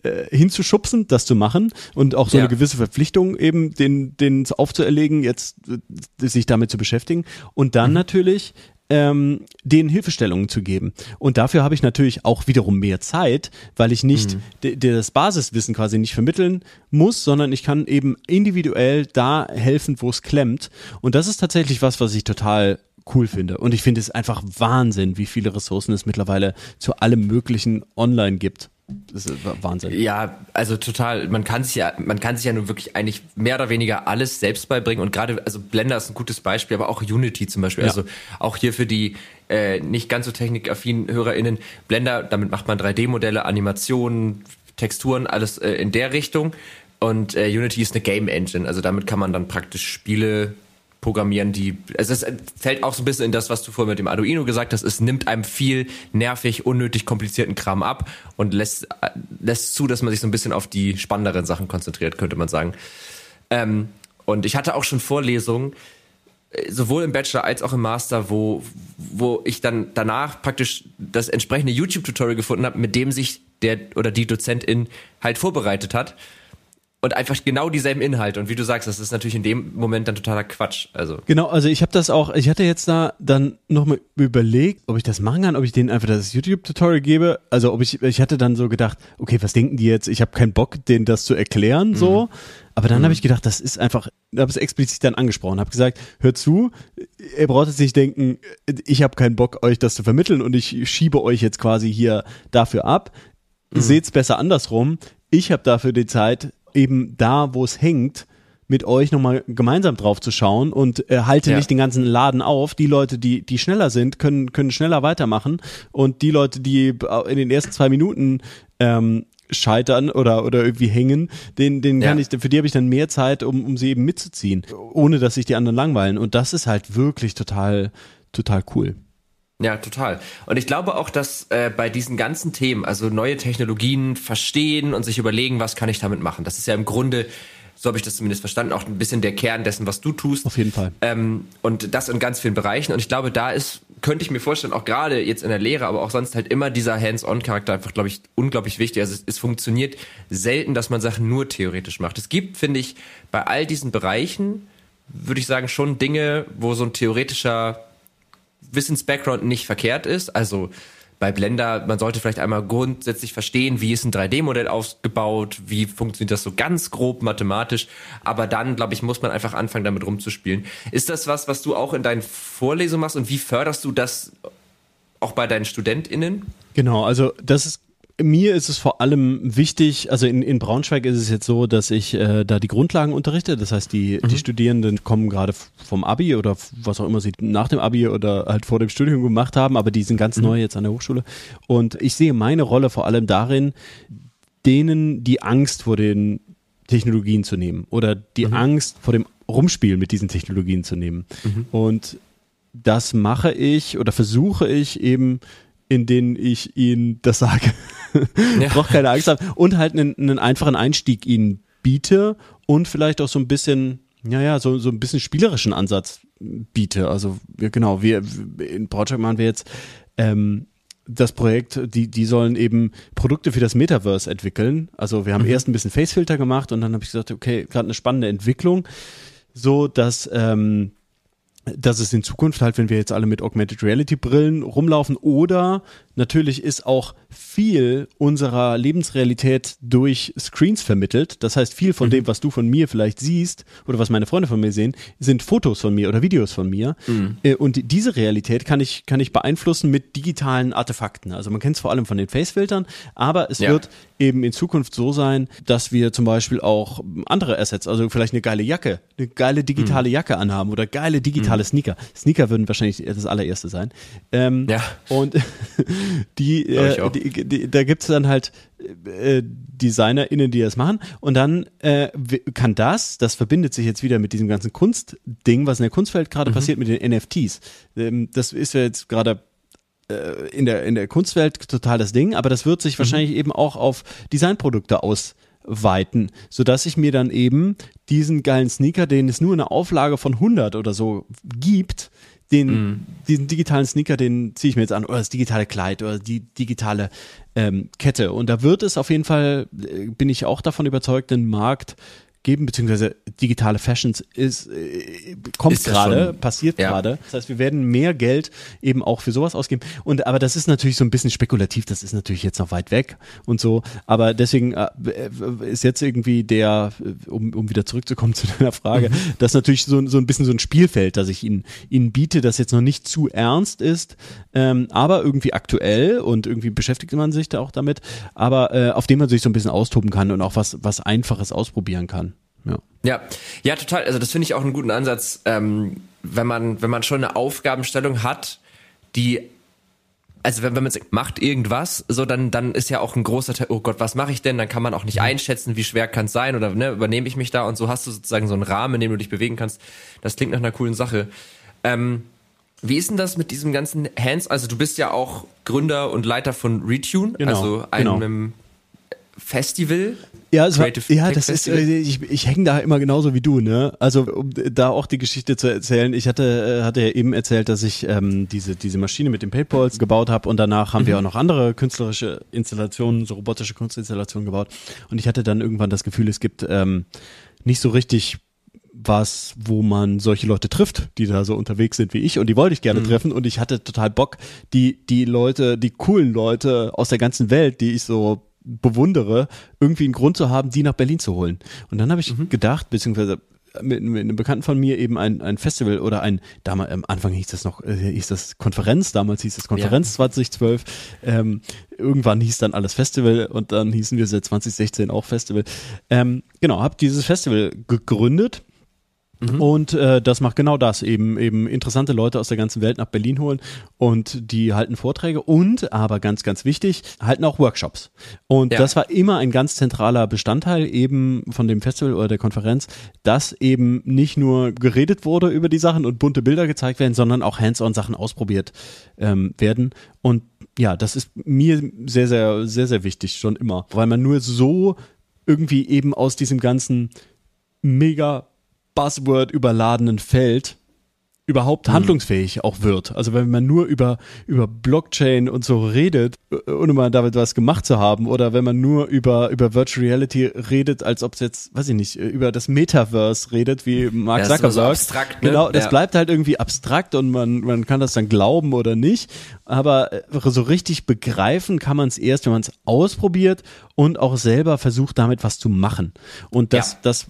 äh, hinzuschubsen, das zu machen und auch so ja. eine gewisse Verpflichtung eben den den aufzuerlegen, jetzt äh, sich damit zu beschäftigen und dann mhm. natürlich ähm, denen Hilfestellungen zu geben. Und dafür habe ich natürlich auch wiederum mehr Zeit, weil ich nicht mhm. das Basiswissen quasi nicht vermitteln muss, sondern ich kann eben individuell da helfen, wo es klemmt. Und das ist tatsächlich was, was ich total cool finde. Und ich finde es einfach Wahnsinn, wie viele Ressourcen es mittlerweile zu allem Möglichen online gibt. Das ist Wahnsinn. Ja, also total. Man kann sich ja, man kann sich ja nun wirklich eigentlich mehr oder weniger alles selbst beibringen und gerade, also Blender ist ein gutes Beispiel, aber auch Unity zum Beispiel. Ja. Also auch hier für die äh, nicht ganz so technikaffinen HörerInnen, Blender, damit macht man 3D-Modelle, Animationen, Texturen, alles äh, in der Richtung. Und äh, Unity ist eine Game Engine, also damit kann man dann praktisch Spiele programmieren, die, also es fällt auch so ein bisschen in das, was du vorhin mit dem Arduino gesagt hast, es nimmt einem viel nervig, unnötig komplizierten Kram ab und lässt, lässt zu, dass man sich so ein bisschen auf die spannenderen Sachen konzentriert, könnte man sagen. Ähm, und ich hatte auch schon Vorlesungen, äh, sowohl im Bachelor als auch im Master, wo, wo ich dann danach praktisch das entsprechende YouTube-Tutorial gefunden habe, mit dem sich der oder die Dozentin halt vorbereitet hat und einfach genau dieselben Inhalte. Und wie du sagst, das ist natürlich in dem Moment dann totaler Quatsch. Also genau, also ich habe das auch, ich hatte jetzt da dann nochmal überlegt, ob ich das machen kann, ob ich denen einfach das YouTube-Tutorial gebe. Also ob ich, ich hatte dann so gedacht, okay, was denken die jetzt? Ich habe keinen Bock, denen das zu erklären, so. Mhm. Aber dann mhm. habe ich gedacht, das ist einfach, habe es explizit dann angesprochen, habe gesagt, hört zu, ihr braucht jetzt nicht denken, ich habe keinen Bock, euch das zu vermitteln und ich schiebe euch jetzt quasi hier dafür ab. Mhm. Seht's besser andersrum. Ich habe dafür die Zeit, eben da, wo es hängt, mit euch nochmal gemeinsam drauf zu schauen und äh, halte ja. nicht den ganzen Laden auf. Die Leute, die, die schneller sind, können, können schneller weitermachen und die Leute, die in den ersten zwei Minuten ähm, scheitern oder, oder irgendwie hängen, den, den kann ja. ich, für die habe ich dann mehr Zeit, um, um sie eben mitzuziehen, ohne dass sich die anderen langweilen. Und das ist halt wirklich total, total cool. Ja, total. Und ich glaube auch, dass äh, bei diesen ganzen Themen, also neue Technologien verstehen und sich überlegen, was kann ich damit machen. Das ist ja im Grunde, so habe ich das zumindest verstanden, auch ein bisschen der Kern dessen, was du tust. Auf jeden Fall. Ähm, und das in ganz vielen Bereichen. Und ich glaube, da ist, könnte ich mir vorstellen, auch gerade jetzt in der Lehre, aber auch sonst halt immer dieser Hands-on-Charakter einfach, glaube ich, unglaublich wichtig. Also es, es funktioniert selten, dass man Sachen nur theoretisch macht. Es gibt, finde ich, bei all diesen Bereichen, würde ich sagen, schon Dinge, wo so ein theoretischer Wissens-Background nicht verkehrt ist. Also bei Blender, man sollte vielleicht einmal grundsätzlich verstehen, wie ist ein 3D-Modell aufgebaut, wie funktioniert das so ganz grob mathematisch. Aber dann, glaube ich, muss man einfach anfangen, damit rumzuspielen. Ist das was, was du auch in deinen Vorlesungen machst und wie förderst du das auch bei deinen StudentInnen? Genau, also das ist mir ist es vor allem wichtig, also in, in Braunschweig ist es jetzt so, dass ich äh, da die Grundlagen unterrichte. Das heißt, die, mhm. die Studierenden kommen gerade vom Abi oder was auch immer sie nach dem Abi oder halt vor dem Studium gemacht haben, aber die sind ganz mhm. neu jetzt an der Hochschule. Und ich sehe meine Rolle vor allem darin, denen die Angst vor den Technologien zu nehmen oder die mhm. Angst vor dem Rumspielen mit diesen Technologien zu nehmen. Mhm. Und das mache ich oder versuche ich eben in denen ich ihnen das sage. Ja. Braucht keine Angst haben. Und halt einen, einen einfachen Einstieg ihnen biete und vielleicht auch so ein bisschen, ja, ja, so, so ein bisschen spielerischen Ansatz biete. Also, ja, genau, wir, in Project machen wir jetzt, ähm, das Projekt, die, die sollen eben Produkte für das Metaverse entwickeln. Also wir haben mhm. erst ein bisschen Facefilter gemacht und dann habe ich gesagt, okay, gerade eine spannende Entwicklung, so dass ähm, dass es in Zukunft halt, wenn wir jetzt alle mit Augmented Reality Brillen rumlaufen oder natürlich ist auch viel unserer Lebensrealität durch Screens vermittelt. Das heißt, viel von mhm. dem, was du von mir vielleicht siehst oder was meine Freunde von mir sehen, sind Fotos von mir oder Videos von mir. Mhm. Äh, und diese Realität kann ich, kann ich beeinflussen mit digitalen Artefakten. Also man kennt es vor allem von den Facefiltern, aber es ja. wird eben in Zukunft so sein, dass wir zum Beispiel auch andere Assets, also vielleicht eine geile Jacke, eine geile digitale mhm. Jacke anhaben oder geile digitale mhm. Sneaker. Sneaker würden wahrscheinlich das allererste sein. Ähm, ja. Und die, äh, die, die, da gibt's dann halt äh, DesignerInnen, die das machen. Und dann äh, kann das, das verbindet sich jetzt wieder mit diesem ganzen Kunstding, was in der Kunstwelt gerade mhm. passiert mit den NFTs. Ähm, das ist ja jetzt gerade äh, in der, in der Kunstwelt total das Ding, aber das wird sich mhm. wahrscheinlich eben auch auf Designprodukte ausweiten, sodass ich mir dann eben diesen geilen Sneaker, den es nur in einer Auflage von 100 oder so gibt, den, mm. diesen digitalen Sneaker, den ziehe ich mir jetzt an, oder das digitale Kleid oder die digitale ähm, Kette. Und da wird es auf jeden Fall, äh, bin ich auch davon überzeugt, den Markt geben, beziehungsweise digitale Fashions ist, äh, kommt gerade, passiert ja. gerade. Das heißt, wir werden mehr Geld eben auch für sowas ausgeben. Und aber das ist natürlich so ein bisschen spekulativ, das ist natürlich jetzt noch weit weg und so. Aber deswegen äh, ist jetzt irgendwie der, um, um wieder zurückzukommen zu deiner Frage, mhm. das natürlich so, so ein bisschen so ein Spielfeld, das ich Ihnen, Ihnen biete, das jetzt noch nicht zu ernst ist, ähm, aber irgendwie aktuell und irgendwie beschäftigt man sich da auch damit, aber äh, auf dem man sich so ein bisschen austoben kann und auch was, was Einfaches ausprobieren kann. Ja. ja, ja, total. Also das finde ich auch einen guten Ansatz, ähm, wenn man wenn man schon eine Aufgabenstellung hat, die also wenn, wenn man sagt, macht irgendwas, so dann, dann ist ja auch ein großer Teil, oh Gott, was mache ich denn? Dann kann man auch nicht einschätzen, wie schwer kann es sein oder ne, übernehme ich mich da und so hast du sozusagen so einen Rahmen, in dem du dich bewegen kannst. Das klingt nach einer coolen Sache. Ähm, wie ist denn das mit diesem ganzen Hands? Also du bist ja auch Gründer und Leiter von Retune, Genau, also einem genau. Festival. Ja, es war, ja das ist, Festival. äh, ich, ich hänge da immer genauso wie du, ne? Also um da auch die Geschichte zu erzählen, ich hatte, äh, hatte ja eben erzählt, dass ich ähm, diese, diese Maschine mit den Paintballs gebaut habe und danach haben wir auch noch andere künstlerische Installationen, so robotische Kunstinstallationen gebaut. Und ich hatte dann irgendwann das Gefühl, es gibt ähm, nicht so richtig was, wo man solche Leute trifft, die da so unterwegs sind wie ich und die wollte ich gerne treffen und ich hatte total Bock, die, die Leute, die coolen Leute aus der ganzen Welt, die ich so bewundere, irgendwie einen Grund zu haben, die nach Berlin zu holen. Und dann habe ich gedacht, beziehungsweise mit, mit einem Bekannten von mir eben ein, ein Festival oder ein, damals am Anfang hieß das noch, äh, hieß das Konferenz, damals hieß es Konferenz 2012, ähm, irgendwann hieß dann alles Festival und dann hießen wir seit 2016 auch Festival. Ähm, genau, habe dieses Festival gegründet und äh, das macht genau das, eben eben interessante Leute aus der ganzen Welt nach Berlin holen und die halten Vorträge und, aber ganz, ganz wichtig, halten auch Workshops. Und Ja. das war immer ein ganz zentraler Bestandteil eben von dem Festival oder der Konferenz, dass eben nicht nur geredet wurde über die Sachen und bunte Bilder gezeigt werden, sondern auch hands-on Sachen ausprobiert ähm, werden. Und ja, das ist mir sehr, sehr, sehr, sehr wichtig, schon immer. Weil man nur so irgendwie eben aus diesem ganzen mega Buzzword überladenen Feld überhaupt handlungsfähig auch wird. Also wenn man nur über, über Blockchain und so redet, ohne mal damit was gemacht zu haben, oder wenn man nur über, über Virtual Reality redet, als ob es jetzt, weiß ich nicht, über das Metaverse redet, wie Mark das ist Zuckerberg. so abstrakt, ne? Genau, das Ja. bleibt halt irgendwie abstrakt und man, man kann das dann glauben oder nicht. Aber äh, so richtig begreifen kann man es erst, wenn man es ausprobiert und auch selber versucht, damit was zu machen. Und das, Ja. das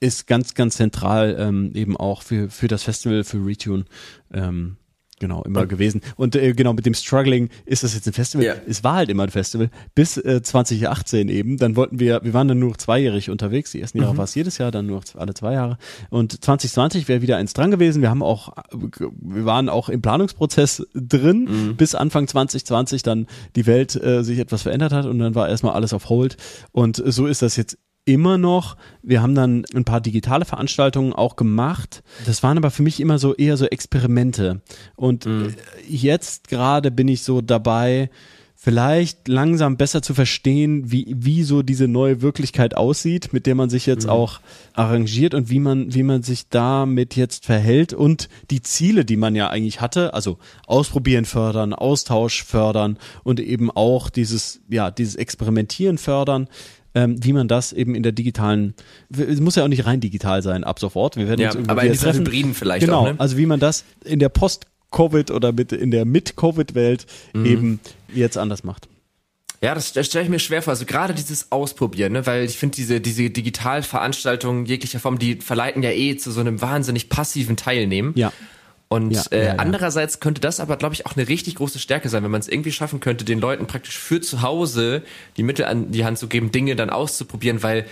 ist ganz, ganz zentral ähm, eben auch für, für das Festival, für Retune. Ähm, Genau, immer gewesen. Und äh, genau, mit dem Struggling ist das jetzt ein Festival. Ja. Es war halt immer ein Festival. Bis äh, 2018 eben. Dann wollten wir, wir waren dann nur zweijährig unterwegs. Die ersten Mhm. Jahre war es jedes Jahr, dann nur alle zwei Jahre. Und 2020 wäre wieder eins dran gewesen. Wir haben auch, wir waren auch im Planungsprozess drin, Mhm. bis Anfang 2020 dann die Welt äh, sich etwas verändert hat und dann war erstmal alles auf Hold. Und so ist das jetzt immer noch. Wir haben dann ein paar digitale Veranstaltungen auch gemacht. Das waren aber für mich immer so eher so Experimente. Und äh, jetzt gerade bin ich so dabei, vielleicht langsam besser zu verstehen, wie, wie so diese neue Wirklichkeit aussieht, mit der man sich jetzt auch arrangiert und wie man, wie man sich damit jetzt verhält und die Ziele, die man ja eigentlich hatte, also ausprobieren fördern, Austausch fördern und eben auch dieses, ja, dieses Experimentieren fördern, ähm, wie man das eben in der digitalen, es muss ja auch nicht rein digital sein ab sofort, wir werden Ja, uns aber in dieser treffen. Hybriden vielleicht genau, auch, ne? also wie man das in der Post-Covid oder mit, in der Mit-Covid-Welt Mhm. eben jetzt anders macht. Ja, das, das stelle ich mir schwer vor. Also gerade dieses Ausprobieren, ne? weil ich finde, diese, diese Digitalveranstaltungen jeglicher Form, die verleiten ja eh zu so einem wahnsinnig passiven Teilnehmen. Ja. Und Ja, äh, ja, ja. andererseits könnte das aber, glaube ich, auch eine richtig große Stärke sein, wenn man es irgendwie schaffen könnte, den Leuten praktisch für zu Hause die Mittel an die Hand zu geben, Dinge dann auszuprobieren, weil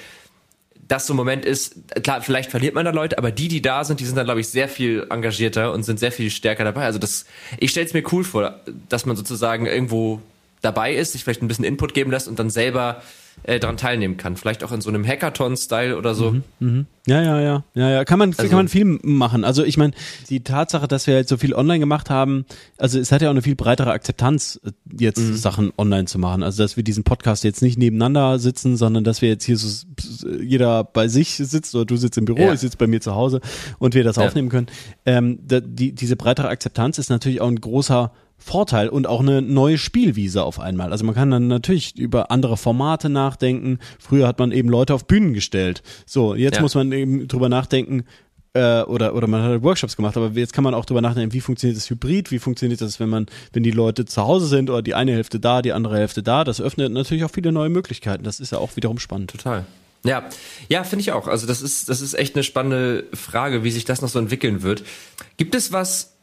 das so ein Moment ist, klar, vielleicht verliert man da Leute, aber die, die da sind, die sind dann, glaube ich, sehr viel engagierter und sind sehr viel stärker dabei. Also das, ich stelle es mir cool vor, dass man sozusagen irgendwo dabei ist, sich vielleicht ein bisschen Input geben lässt und dann selber äh, daran teilnehmen kann. Vielleicht auch in so einem Hackathon-Style oder so. Ja, ja, ja, ja, ja. Kann man, Also- kann man viel machen. Also ich meine, die Tatsache, dass wir jetzt so viel online gemacht haben, also es hat ja auch eine viel breitere Akzeptanz, äh, jetzt Mhm. Sachen online zu machen. Also dass wir diesen Podcast jetzt nicht nebeneinander sitzen, sondern dass wir jetzt hier so jeder bei sich sitzt oder du sitzt im Büro, Ja. ich sitze bei mir zu Hause und wir das Ja. aufnehmen können. Ähm, da, die, diese breitere Akzeptanz ist natürlich auch ein großer Vorteil und auch eine neue Spielwiese auf einmal. Also man kann dann natürlich über andere Formate nachdenken. Früher hat man eben Leute auf Bühnen gestellt. So, jetzt Ja. muss man eben drüber nachdenken, äh, oder, oder man hat halt Workshops gemacht, aber jetzt kann man auch drüber nachdenken, wie funktioniert das Hybrid, wie funktioniert das, wenn man, wenn die Leute zu Hause sind oder die eine Hälfte da, die andere Hälfte da. Das öffnet natürlich auch viele neue Möglichkeiten. Das ist ja auch wiederum spannend. Total. Ja, ja, finde ich auch. Also das ist, das ist echt eine spannende Frage, wie sich das noch so entwickeln wird. Gibt es was,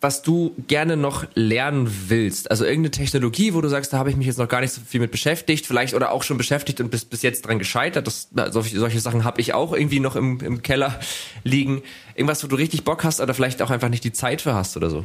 was du gerne noch lernen willst? Also irgendeine Technologie, wo du sagst, da habe ich mich jetzt noch gar nicht so viel mit beschäftigt, vielleicht oder auch schon beschäftigt und bis, bis jetzt dran gescheitert. Das, solche, solche Sachen habe ich auch irgendwie noch im, im Keller liegen. Irgendwas, wo du richtig Bock hast oder vielleicht auch einfach nicht die Zeit für hast oder so.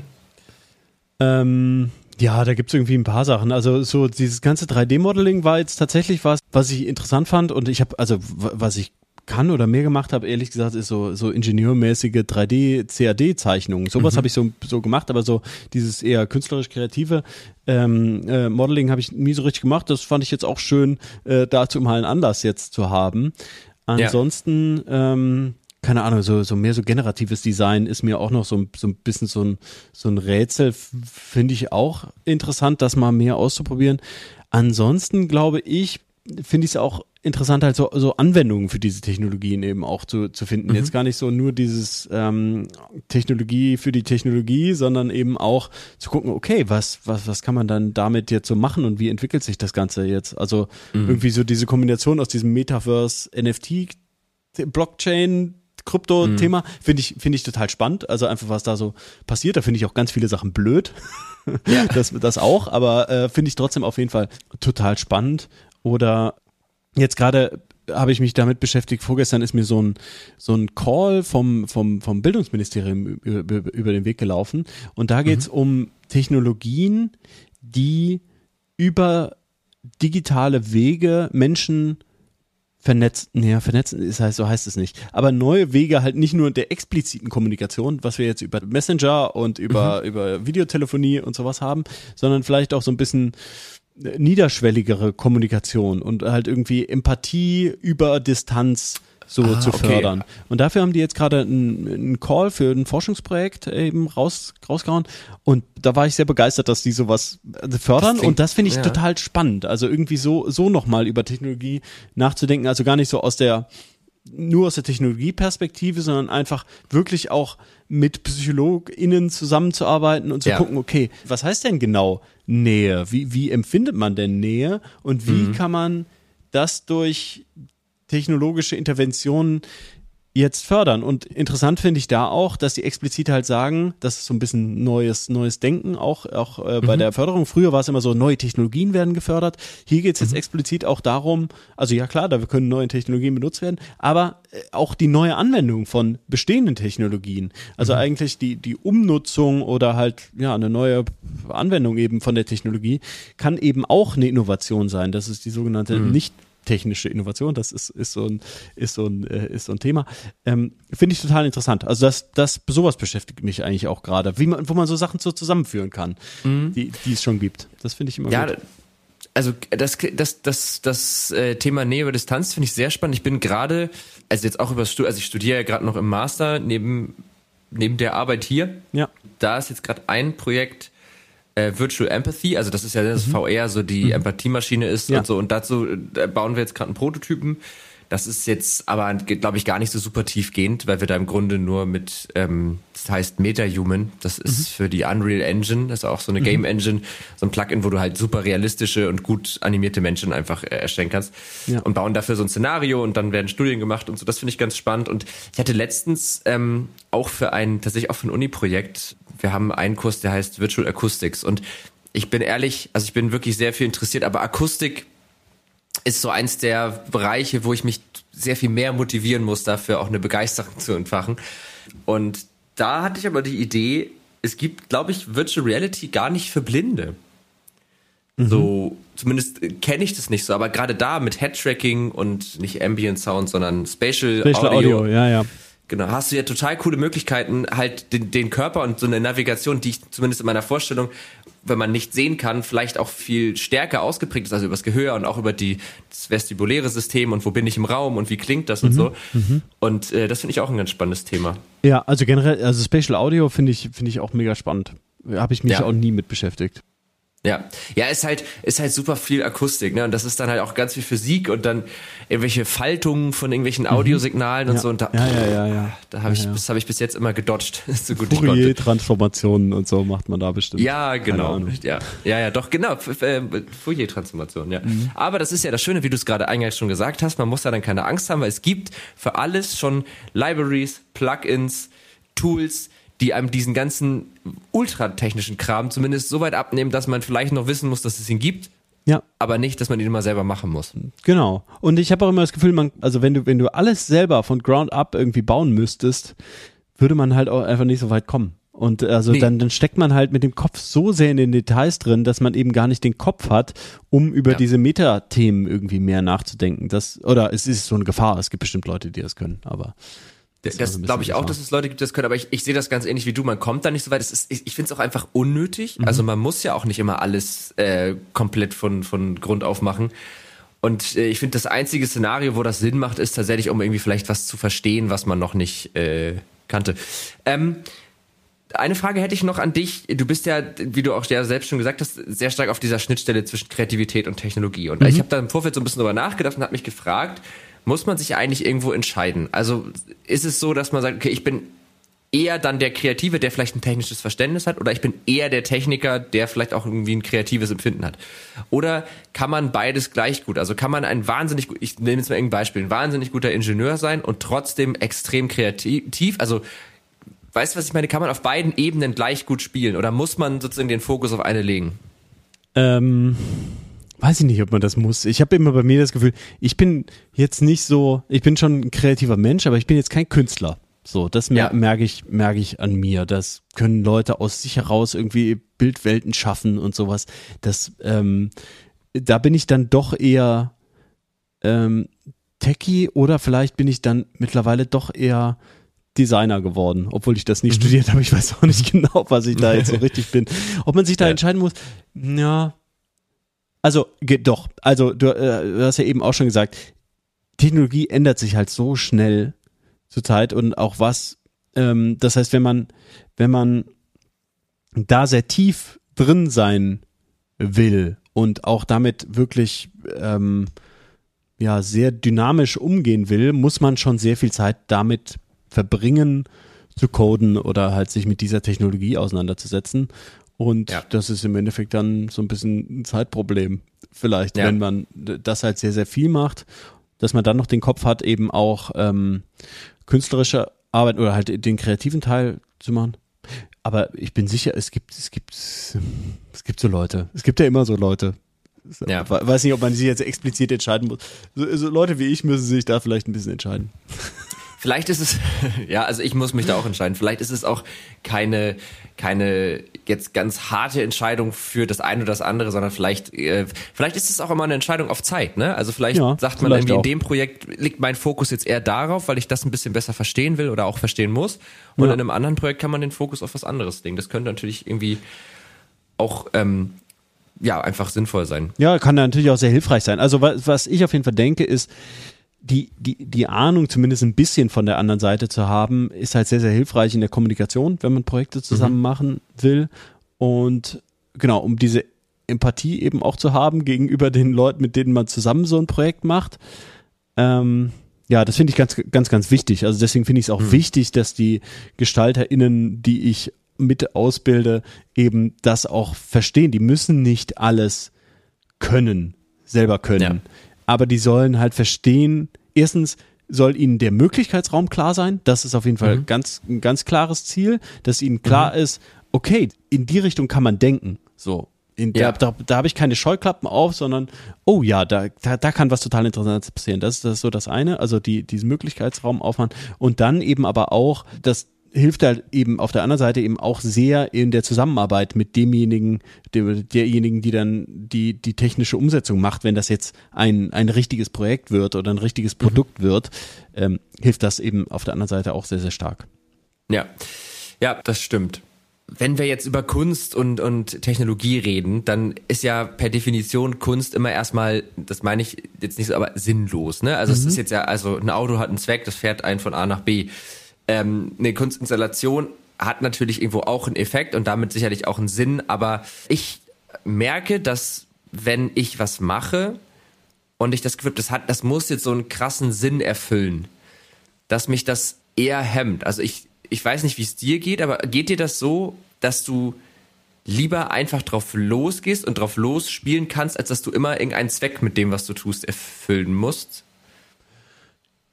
Ähm, Ja, da gibt's irgendwie ein paar Sachen. Also so dieses ganze 3D-Modeling war jetzt tatsächlich was, was ich interessant fand und ich habe, also was ich kann oder mehr gemacht habe, ehrlich gesagt, ist so, so ingenieurmäßige 3D-CAD-Zeichnungen. Sowas mhm. habe ich so, so gemacht, aber so dieses eher künstlerisch-kreative ähm, äh, Modeling habe ich nie so richtig gemacht. Das fand ich jetzt auch schön, äh, dazu mal einen Anlass jetzt zu haben. Ansonsten, ja. ähm, keine Ahnung, so, so mehr so generatives Design ist mir auch noch so, so ein bisschen so ein, so ein Rätsel, finde ich auch interessant, das mal mehr auszuprobieren. Ansonsten glaube ich, finde ich es auch interessant, halt so, so Anwendungen für diese Technologien eben auch zu, zu finden. Mhm. Jetzt gar nicht so nur dieses ähm, Technologie für die Technologie, sondern eben auch zu gucken, okay, was, was, was kann man dann damit jetzt so machen und wie entwickelt sich das Ganze jetzt? Also mhm. irgendwie so diese Kombination aus diesem Metaverse, NFT, Blockchain, Krypto-Thema mhm. finde ich, finde ich total spannend. Also einfach, was da so passiert. Da finde ich auch ganz viele Sachen blöd. Ja. das, das auch, aber äh, finde ich trotzdem auf jeden Fall total spannend. Oder jetzt gerade habe ich mich damit beschäftigt. Vorgestern ist mir so ein, so ein Call vom, vom, vom Bildungsministerium über, über den Weg gelaufen. Und da geht es mhm. um Technologien, die über digitale Wege Menschen vernetzt, naja, vernetzen ist heißt, so heißt es nicht. Aber neue Wege halt nicht nur der expliziten Kommunikation, was wir jetzt über Messenger und über, mhm. über Videotelefonie und sowas haben, sondern vielleicht auch so ein bisschen niederschwelligere Kommunikation und halt irgendwie Empathie über Distanz so ah, zu fördern. Okay. Und dafür haben die jetzt gerade einen, Call für ein Forschungsprojekt eben raus, rausgehauen. Und da war ich sehr begeistert, dass die sowas äh, fördern. Das klingt, und das finde ich ja. total spannend. Also irgendwie so, so nochmal über Technologie nachzudenken. Also gar nicht so aus der, nur aus der Technologieperspektive, sondern einfach wirklich auch mit PsychologInnen zusammenzuarbeiten und zu ja. gucken, okay, was heißt denn genau Nähe? Wie, wie empfindet man denn Nähe? Und wie mhm. kann man das durch technologische Interventionen jetzt fördern. Und interessant finde ich da auch, dass die explizit halt sagen, das ist so ein bisschen neues, neues Denken auch, auch äh, bei mhm. der Förderung. Früher war es immer so, neue Technologien werden gefördert. Hier geht es jetzt mhm. explizit auch darum, also ja klar, da können neue Technologien benutzt werden, aber äh, auch die neue Anwendung von bestehenden Technologien. Also mhm. eigentlich die, die Umnutzung oder halt, ja, eine neue Anwendung eben von der Technologie kann eben auch eine Innovation sein. Das ist die sogenannte mhm. nicht technische Innovation, das ist, ist, so, ein, ist, so, ein, äh, ist so ein Thema. Ähm, Finde ich total interessant. Also das, das, sowas beschäftigt mich eigentlich auch gerade, wie man, wo man so Sachen so zusammenführen kann, mhm. die, die es schon gibt. Das finde ich immer ja, gut. Also das, das, das, das äh, Thema Nähe über Distanz finde ich sehr spannend. Ich bin gerade, also jetzt auch über Studium, also ich studiere ja gerade noch im Master neben, neben der Arbeit hier. Ja. Da ist jetzt gerade ein Projekt, äh, Virtual Empathy, also das ist ja das mhm. VR so die mhm. Empathiemaschine ist ja. und so und dazu äh, bauen wir jetzt gerade einen Prototypen. Das ist jetzt aber, glaube ich, gar nicht so super tiefgehend, weil wir da im Grunde nur mit, ähm, das heißt MetaHuman, das ist mhm. für die Unreal Engine, das ist auch so eine mhm. Game Engine, so ein Plugin, wo du halt super realistische und gut animierte Menschen einfach äh, erstellen kannst ja. und bauen dafür so ein Szenario und dann werden Studien gemacht und so. Das finde ich ganz spannend. Und ich hatte letztens ähm, auch für ein, tatsächlich auch für ein Uni-Projekt wir haben einen Kurs, der heißt Virtual Acoustics. Und ich bin ehrlich, also ich bin wirklich sehr viel interessiert, aber Akustik ist so eins der Bereiche, wo ich mich sehr viel mehr motivieren muss, dafür auch eine Begeisterung zu entfachen. Und da hatte ich aber die Idee, es gibt, glaube ich, Virtual Reality gar nicht für Blinde. Mhm. So, zumindest kenne ich das nicht so, aber gerade da mit Head-Tracking und nicht Ambient Sound, sondern Spatial, Spatial Audio, Audio ja, ja. Genau, hast du ja total coole Möglichkeiten, halt den, den Körper und so eine Navigation, die ich zumindest in meiner Vorstellung, wenn man nicht sehen kann, vielleicht auch viel stärker ausgeprägt ist, also übers Gehör und auch über die, das vestibuläre System und wo bin ich im Raum und wie klingt das und mhm, so. Mhm. Und äh, das finde ich auch ein ganz spannendes Thema. Ja, also generell, also Spatial Audio finde ich, finde ich auch mega spannend. Habe ich mich ja. auch nie mit beschäftigt. Ja, ja, ist halt, ist halt super viel Akustik, ne? Und das ist dann halt auch ganz viel Physik und dann irgendwelche Faltungen von irgendwelchen mhm. Audiosignalen mhm. und ja. so. Und da, ja, ja, ja, ja. Da habe ich, ja. das habe ich bis jetzt immer gedodged, so gut Fourier-Transformationen und so macht man da bestimmt. Ja, genau. Ja, ja, ja, doch, genau. Äh, Fourier-Transformation, ja. Mhm. Aber das ist ja das Schöne, wie du es gerade eingangs schon gesagt hast. Man muss da dann keine Angst haben, weil es gibt für alles schon Libraries, Plugins, Tools, die einem diesen ganzen ultratechnischen Kram zumindest so weit abnehmen, dass man vielleicht noch wissen muss, dass es ihn gibt. Ja. Aber nicht, dass man ihn immer selber machen muss. Genau. Und ich habe auch immer das Gefühl, man, also wenn du, wenn du alles selber von Ground up irgendwie bauen müsstest, würde man halt auch einfach nicht so weit kommen. Und also Nee. dann, dann steckt man halt mit dem Kopf so sehr in den Details drin, dass man eben gar nicht den Kopf hat, um über Ja. diese Metathemen irgendwie mehr nachzudenken. Das, oder es ist so eine Gefahr. Es gibt bestimmt Leute, die das können, aber. Das, ein glaube ich auch, dass es Leute gibt, die das können, aber ich, ich sehe das ganz ähnlich wie du. Man kommt da nicht so weit. Es ist, ich ich finde es auch einfach unnötig. Mhm. Also man muss ja auch nicht immer alles äh, komplett von, von Grund auf machen. Und äh, ich finde, das einzige Szenario, wo das Sinn macht, ist tatsächlich, um irgendwie vielleicht was zu verstehen, was man noch nicht äh, kannte. Ähm, eine Frage hätte ich noch an dich. Du bist ja, wie du auch ja selbst schon gesagt hast, sehr stark auf dieser Schnittstelle zwischen Kreativität und Technologie. Und ich habe da im Vorfeld so ein bisschen drüber nachgedacht und habe mich gefragt, muss man sich eigentlich irgendwo entscheiden? Also ist es so, dass man sagt, okay, ich bin eher dann der Kreative, der vielleicht ein technisches Verständnis hat, oder ich bin eher der Techniker, der vielleicht auch irgendwie ein kreatives Empfinden hat? Oder kann man beides gleich gut? Also kann man ein wahnsinnig ich nehme jetzt mal irgendein Beispiel, ein wahnsinnig guter Ingenieur sein und trotzdem extrem kreativ, also Weißt du, was ich meine? Kann man auf beiden Ebenen gleich gut spielen oder muss man sozusagen den Fokus auf eine legen? Ähm, weiß ich nicht, ob man das muss. Ich habe immer bei mir das Gefühl, ich bin jetzt nicht so, ich bin schon ein kreativer Mensch, aber ich bin jetzt kein Künstler. So, das mer Ja. merke ich, merke ich an mir. Das können Leute aus sich heraus irgendwie Bildwelten schaffen und sowas. Das, ähm, da bin ich dann doch eher ähm, Techie oder vielleicht bin ich dann mittlerweile doch eher Designer geworden, obwohl ich das nie studiert habe. Ich weiß auch nicht genau, was ich da jetzt so richtig bin. Ob man sich da Ja. entscheiden muss, ja. Also, doch. Also, du, äh, du hast ja eben auch schon gesagt, Technologie ändert sich halt so schnell zurzeit und auch was, ähm, das heißt, wenn man, wenn man da sehr tief drin sein will und auch damit wirklich ähm, ja sehr dynamisch umgehen will, muss man schon sehr viel Zeit damit verbringen, zu coden oder halt sich mit dieser Technologie auseinanderzusetzen. Und Ja. das ist im Endeffekt dann so ein bisschen ein Zeitproblem. Vielleicht, Ja. wenn man das halt sehr, sehr viel macht, dass man dann noch den Kopf hat, eben auch ähm, künstlerische Arbeit oder halt den kreativen Teil zu machen. Aber ich bin sicher, es gibt, es gibt, es gibt so Leute. Es gibt ja immer so Leute. Ja. We- Weiß nicht, ob man sich jetzt explizit entscheiden muss. So, so Leute wie ich müssen sich da vielleicht ein bisschen entscheiden. Vielleicht ist es, ja, also ich muss mich da auch entscheiden. Vielleicht ist es auch keine, keine jetzt ganz harte Entscheidung für das eine oder das andere, sondern vielleicht, äh, vielleicht ist es auch immer eine Entscheidung auf Zeit, ne? Also vielleicht Ja, sagt man vielleicht irgendwie, auch. in dem Projekt liegt mein Fokus jetzt eher darauf, weil ich das ein bisschen besser verstehen will oder auch verstehen muss. Und Ja. in einem anderen Projekt kann man den Fokus auf was anderes legen. Das könnte natürlich irgendwie auch, ähm, ja, einfach sinnvoll sein. Ja, kann natürlich auch sehr hilfreich sein. Also was, was ich auf jeden Fall denke, ist, die, die, die Ahnung zumindest ein bisschen von der anderen Seite zu haben, ist halt sehr, sehr hilfreich in der Kommunikation, wenn man Projekte zusammen machen will. Und genau, um diese Empathie eben auch zu haben gegenüber den Leuten, mit denen man zusammen so ein Projekt macht. Ähm, ja, das finde ich ganz, ganz, ganz wichtig. Also deswegen finde ich es auch wichtig, dass die GestalterInnen, die ich mit ausbilde, eben das auch verstehen. Die müssen nicht alles können, selber können. Ja. Aber die sollen halt verstehen, erstens soll ihnen der Möglichkeitsraum klar sein. Das ist auf jeden Fall ganz, ein ganz klares Ziel, dass ihnen klar ist, okay, in die Richtung kann man denken. So. In, Ja. Da, da, da habe ich keine Scheuklappen auf, sondern, oh ja, da, da, da kann was total Interessantes passieren. Das ist das ist so das eine, also die, diesen Möglichkeitsraum aufmachen. Und dann eben aber auch, das hilft halt eben auf der anderen Seite eben auch sehr in der Zusammenarbeit mit demjenigen, dem, derjenigen, die dann die, die technische Umsetzung macht, wenn das jetzt ein, ein richtiges Projekt wird oder ein richtiges Produkt wird, ähm, hilft das eben auf der anderen Seite auch sehr, sehr stark. Ja, ja, das stimmt. Wenn wir jetzt über Kunst und, und Technologie reden, dann ist ja per Definition Kunst immer erstmal, das meine ich jetzt nicht so, aber sinnlos. Ne? Also es ist jetzt ja, also ein Auto hat einen Zweck, das fährt einen von A nach B. Ähm, eine Kunstinstallation hat natürlich irgendwo auch einen Effekt und damit sicherlich auch einen Sinn, aber ich merke, dass wenn ich was mache und ich das Gefühl habe, das hat, das muss jetzt so einen krassen Sinn erfüllen, dass mich das eher hemmt. Also ich, ich weiß nicht, wie es dir geht, aber geht dir das so, dass du lieber einfach drauf losgehst und drauf losspielen kannst, als dass du immer irgendeinen Zweck mit dem, was du tust, erfüllen musst?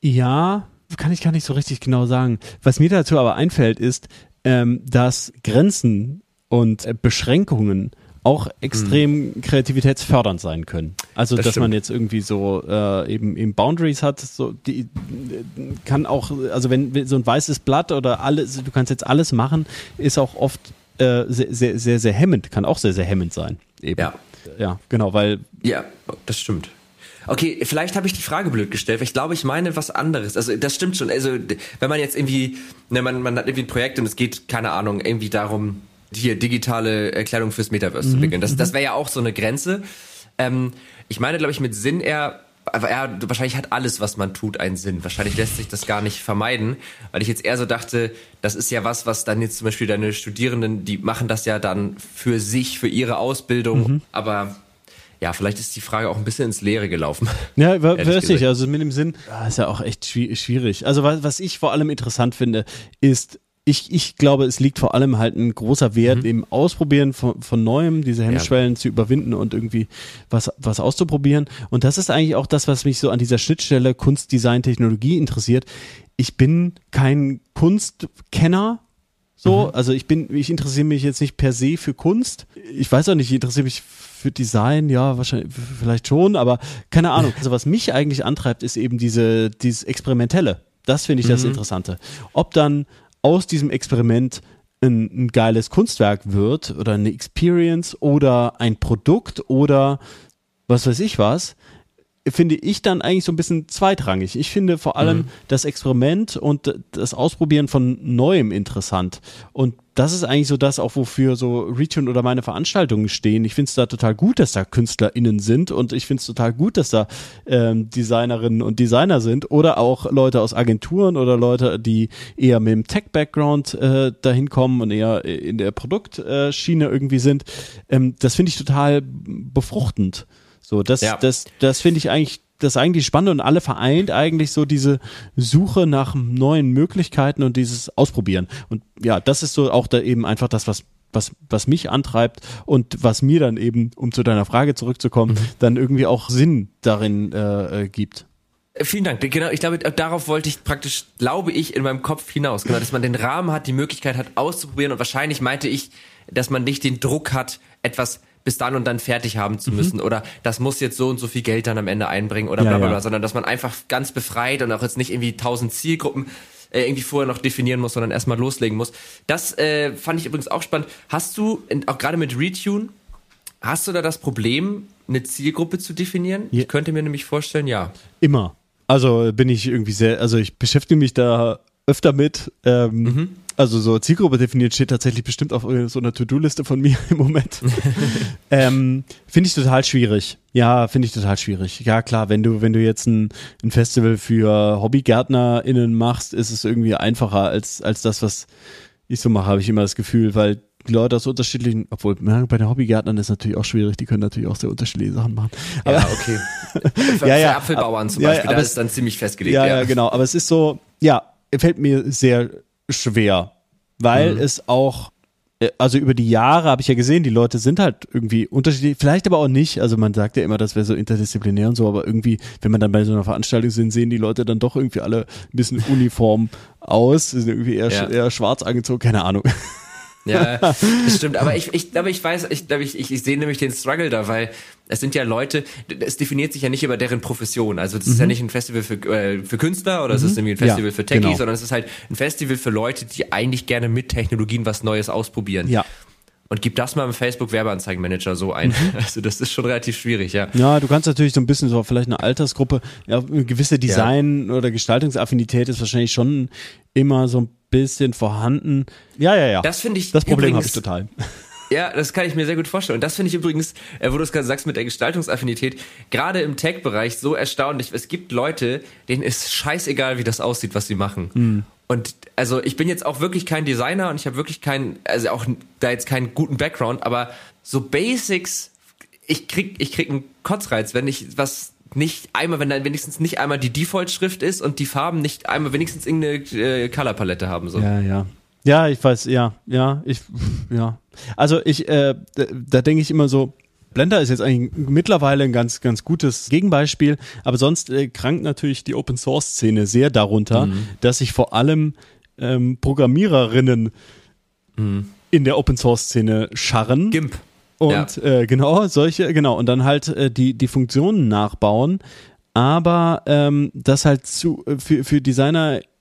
Ja, kann ich gar nicht so richtig genau sagen. Was mir dazu aber einfällt, ist, ähm, dass Grenzen und äh, Beschränkungen auch extrem mhm. kreativitätsfördernd sein können. Also, das dass stimmt. man jetzt irgendwie so äh, eben, eben Boundaries hat, so die kann auch, also wenn so ein weißes Blatt oder alles, du kannst jetzt alles machen, ist auch oft äh, sehr, sehr, sehr, sehr hemmend, kann auch sehr, sehr hemmend sein. Eben. Ja. Ja, genau, weil. Ja, das stimmt. Okay, vielleicht habe ich die Frage blöd gestellt, weil ich glaube, ich meine was anderes. Also das stimmt schon. Also wenn man jetzt irgendwie, ne, man, man hat irgendwie ein Projekt und es geht, keine Ahnung, irgendwie darum, hier digitale Erklärung fürs Metaverse mhm. zu entwickeln. Das, das mhm. wäre ja auch so eine Grenze. Ähm, ich meine, glaube ich, mit Sinn eher, aber ja, wahrscheinlich hat alles, was man tut, einen Sinn. Wahrscheinlich lässt sich das gar nicht vermeiden, weil ich jetzt eher so dachte, das ist ja was, was dann jetzt zum Beispiel deine Studierenden, die machen das ja dann für sich, für ihre Ausbildung, mhm. aber ja, vielleicht ist die Frage auch ein bisschen ins Leere gelaufen. Ja, wirklich. Also mit dem Sinn, ah, ist ja auch echt schwierig. Also was, was ich vor allem interessant finde, ist, ich, ich glaube, es liegt vor allem halt ein großer Wert mhm. im Ausprobieren von, von Neuem, diese Hemmschwellen ja. zu überwinden und irgendwie was, was auszuprobieren. Und das ist eigentlich auch das, was mich so an dieser Schnittstelle Kunst, Design, Technologie interessiert. Ich bin kein Kunstkenner, so, mhm. also ich bin, ich interessiere mich jetzt nicht per se für Kunst. Ich weiß auch nicht, ich interessiere mich für Design, ja, wahrscheinlich, vielleicht schon, aber keine Ahnung. Also was mich eigentlich antreibt, ist eben diese, dieses Experimentelle. Das finde ich das mhm. Interessante. Ob dann aus diesem Experiment ein, ein geiles Kunstwerk wird oder eine Experience oder ein Produkt oder was weiß ich was, finde ich dann eigentlich so ein bisschen zweitrangig. Ich finde vor allem mhm. das Experiment und das Ausprobieren von Neuem interessant. Und das ist eigentlich so das auch, wofür so Region oder meine Veranstaltungen stehen. Ich finde es da total gut, dass da KünstlerInnen sind und ich finde es total gut, dass da ähm, Designerinnen und Designer sind oder auch Leute aus Agenturen oder Leute, die eher mit dem Tech-Background äh, dahin kommen und eher in der Produktschiene irgendwie sind. Ähm, das finde ich total befruchtend. So, das, ja. das, das finde ich eigentlich das eigentlich spannend und alle vereint eigentlich so diese Suche nach neuen Möglichkeiten und dieses Ausprobieren. Und ja, das ist so auch da eben einfach das, was was, was mich antreibt und was mir dann eben, um zu deiner Frage zurückzukommen, mhm. dann irgendwie auch Sinn darin äh, äh, gibt. Vielen Dank. Genau, ich glaube, darauf wollte ich praktisch, glaube ich, in meinem Kopf hinaus. Genau, dass man den Rahmen hat, die Möglichkeit hat, auszuprobieren und wahrscheinlich meinte ich, dass man nicht den Druck hat, etwas bis dann und dann fertig haben zu mhm. müssen mhm. oder das muss jetzt so und so viel Geld dann am Ende einbringen oder ja, bla bla bla, ja. sondern dass man einfach ganz befreit und auch jetzt nicht irgendwie tausend Zielgruppen äh, irgendwie vorher noch definieren muss, sondern erstmal loslegen muss. Das äh, fand ich übrigens auch spannend. Hast du, auch gerade mit Retune, hast du da das Problem, eine Zielgruppe zu definieren? Ja. Ich könnte mir nämlich vorstellen, ja. Immer. Also bin ich irgendwie sehr, also ich beschäftige mich da öfter mit. Ähm, mhm. Also so Zielgruppe definiert steht tatsächlich bestimmt auf so einer To-Do-Liste von mir im Moment. ähm, finde ich total schwierig. Ja, finde ich total schwierig. Ja, klar, wenn du, wenn du jetzt ein, ein Festival für HobbygärtnerInnen machst, ist es irgendwie einfacher als, als das, was ich so mache, habe ich immer das Gefühl, weil die Leute aus unterschiedlichen, obwohl ja, bei den Hobbygärtnern ist natürlich auch schwierig, die können natürlich auch sehr unterschiedliche Sachen machen. Aber, ja, okay. für, ja, ja, Apfelbauern zum Beispiel, ja, da ist es dann ziemlich festgelegt. Ja, ja, genau. Aber es ist so, ja, fällt mir sehr schwer, weil mhm. es auch äh, also über die Jahre habe ich ja gesehen, die Leute sind halt irgendwie unterschiedlich, vielleicht aber auch nicht. Also man sagt ja immer, das wäre so interdisziplinär und so, aber irgendwie, wenn man dann bei so einer Veranstaltung sind, sehen die Leute dann doch irgendwie alle ein bisschen uniform aus, sind irgendwie eher, ja. eher schwarz angezogen, keine Ahnung. Ja, das stimmt. Aber ich, ich glaube, ich weiß, ich glaube, ich, ich, ich sehe nämlich den Struggle da, weil es sind ja Leute, es definiert sich ja nicht über deren Profession. Also das mhm. ist ja mhm. nicht ein Festival für, äh, für Künstler oder mhm. es ist irgendwie ein Festival ja, für Techies, genau. sondern es ist halt ein Festival für Leute, die eigentlich gerne mit Technologien was Neues ausprobieren. Ja. Und gib das mal im Facebook Werbeanzeigenmanager so ein. Mhm. Also das ist schon relativ schwierig, ja. Ja, du kannst natürlich so ein bisschen so vielleicht eine Altersgruppe, ja, eine gewisse Design- ja. oder Gestaltungsaffinität ist wahrscheinlich schon immer so ein bisschen vorhanden. Ja, ja, ja. Das finde ich. Das Problem habe ich total. Ja, das kann ich mir sehr gut vorstellen. Und das finde ich übrigens, äh, wo du es gerade sagst mit der Gestaltungsaffinität, gerade im Tech-Bereich so erstaunlich. Es gibt Leute, denen ist scheißegal, wie das aussieht, was sie machen. Mhm. Und also ich bin jetzt auch wirklich kein Designer und ich habe wirklich keinen, also auch da jetzt keinen guten Background, aber so Basics, ich krieg, ich krieg einen Kotzreiz, wenn ich was nicht einmal, wenn dann wenigstens nicht einmal die Default-Schrift ist und die Farben nicht einmal wenigstens irgendeine äh, Color-Palette haben. So. Ja, ja. Ja, ich weiß, ja, ja, ich, ja. Also ich, äh, da, da denke ich immer so, Blender ist jetzt eigentlich mittlerweile ein ganz, ganz gutes Gegenbeispiel, aber sonst äh, krankt natürlich die Open Source Szene sehr darunter, mhm. dass sich vor allem ähm, Programmiererinnen mhm. in der Open Source Szene scharren. GIMP. Und ja. äh, genau, solche, genau, und dann halt äh, die, die Funktionen nachbauen, aber ähm, das halt zu für, für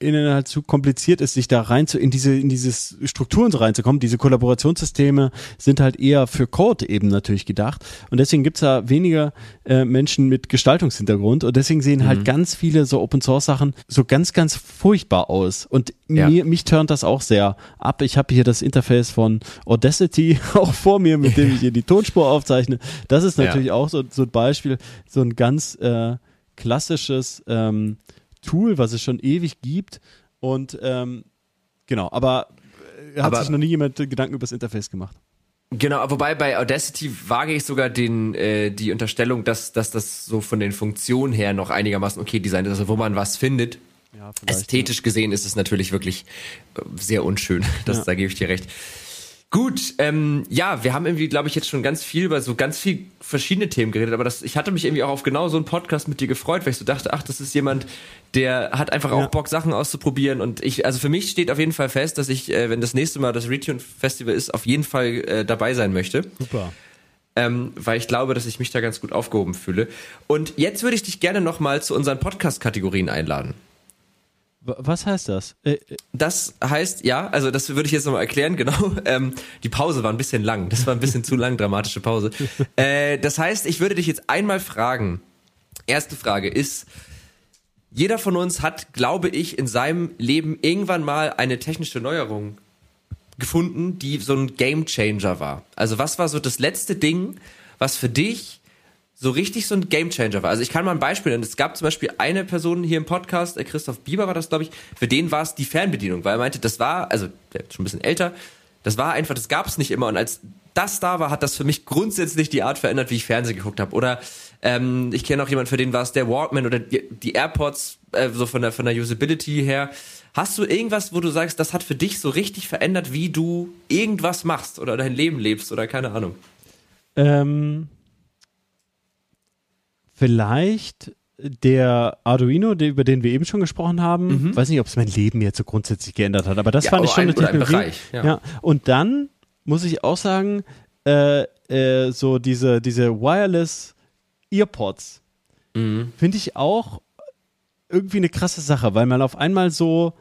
DesignerInnen halt zu kompliziert ist, sich da rein zu in diese in dieses Strukturen so reinzukommen. Diese Kollaborationssysteme sind halt eher für Code eben natürlich gedacht und deswegen gibt's da weniger äh, Menschen mit Gestaltungshintergrund und deswegen sehen halt mhm. halt ganz viele so Open Source Sachen so ganz ganz furchtbar aus und ja. mir mich turnt das auch sehr ab. Ich habe hier das Interface von Audacity auch vor mir, mit dem ich hier die Tonspur aufzeichne. Das ist natürlich ja. auch so so ein Beispiel, so ein ganz äh, klassisches ähm, Tool, was es schon ewig gibt. Und ähm, genau, aber äh, hat aber, sich noch nie jemand Gedanken über das Interface gemacht. Genau, wobei bei Audacity wage ich sogar den, äh, die Unterstellung, dass, dass das so von den Funktionen her noch einigermaßen okay designt ist, also wo man was findet. Ja, Ästhetisch ja. gesehen ist es natürlich wirklich äh, sehr unschön. Das, ja. Da gebe ich dir recht. Gut, ähm, ja, wir haben irgendwie, glaube ich, jetzt schon ganz viel über so ganz viel verschiedene Themen geredet, aber das, ich hatte mich irgendwie auch auf genau so einen Podcast mit dir gefreut, weil ich so dachte, ach, das ist jemand, der hat einfach ja. auch Bock, Sachen auszuprobieren und ich, also für mich steht auf jeden Fall fest, dass ich, äh, wenn das nächste Mal das Retune Festival ist, auf jeden Fall äh, dabei sein möchte. Super. Ähm, weil ich glaube, dass ich mich da ganz gut aufgehoben fühle. Und jetzt würde ich dich gerne nochmal zu unseren Podcast-Kategorien einladen. Was heißt das? Äh, äh, das heißt, ja, also das würde ich jetzt nochmal erklären, genau. Ähm, die Pause war ein bisschen lang. Das war ein bisschen zu lang, dramatische Pause. Äh, das heißt, ich würde dich jetzt einmal fragen. Erste Frage ist, jeder von uns hat, glaube ich, in seinem Leben irgendwann mal eine technische Neuerung gefunden, die so ein Game Changer war. Also was war so das letzte Ding, was für dich so richtig so ein Gamechanger war. Also ich kann mal ein Beispiel nennen. Es gab zum Beispiel eine Person hier im Podcast, äh, Christoph Bieber war das, glaube ich, für den war es die Fernbedienung, weil er meinte, das war, also der ist schon ein bisschen älter, das war einfach, das gab es nicht immer. Und als das da war, hat das für mich grundsätzlich die Art verändert, wie ich Fernsehen geguckt habe. Oder ähm, ich kenne auch jemanden, für den war es der Walkman oder die, die AirPods, äh, so von der, von der Usability her. Hast du irgendwas, wo du sagst, das hat für dich so richtig verändert, wie du irgendwas machst oder dein Leben lebst oder keine Ahnung? Ähm, vielleicht der Arduino, der, über den wir eben schon gesprochen haben, mhm. weiß nicht, ob es mein Leben jetzt so grundsätzlich geändert hat, aber das ja, fand ich schon ein, eine Technologie. Bereich, ja. ja. Und dann muss ich auch sagen, äh, äh, so diese, diese Wireless Earpods mhm. finde ich auch irgendwie eine krasse Sache, weil man auf einmal so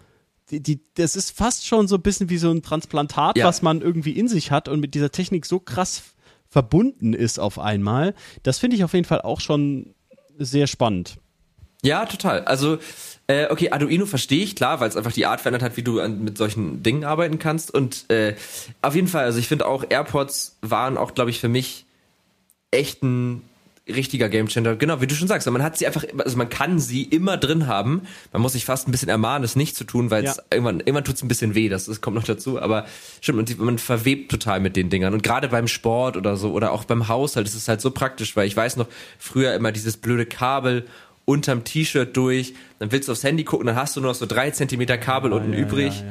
die, die, das ist fast schon so ein bisschen wie so ein Transplantat, ja. was man irgendwie in sich hat und mit dieser Technik so krass verbunden ist auf einmal. Das finde ich auf jeden Fall auch schon sehr spannend. Ja, total. Also, äh, okay, Arduino verstehe ich, klar, weil es einfach die Art verändert hat, wie du an, mit solchen Dingen arbeiten kannst. Und äh, auf jeden Fall, also ich finde auch AirPods waren auch, glaube ich, für mich echt ein richtiger Gamechanger. Genau, wie du schon sagst, man hat sie einfach, also man kann sie immer drin haben. Man muss sich fast ein bisschen ermahnen, es nicht zu tun, weil es ja. irgendwann, irgendwann tut es ein bisschen weh, das, das kommt noch dazu. Aber stimmt, und man verwebt total mit den Dingern. Und gerade beim Sport oder so oder auch beim Haushalt ist es halt so praktisch, weil ich weiß noch, früher immer dieses blöde Kabel unterm T-Shirt durch, dann willst du aufs Handy gucken, dann hast du nur noch so drei Zentimeter Kabel ja, unten ja, übrig.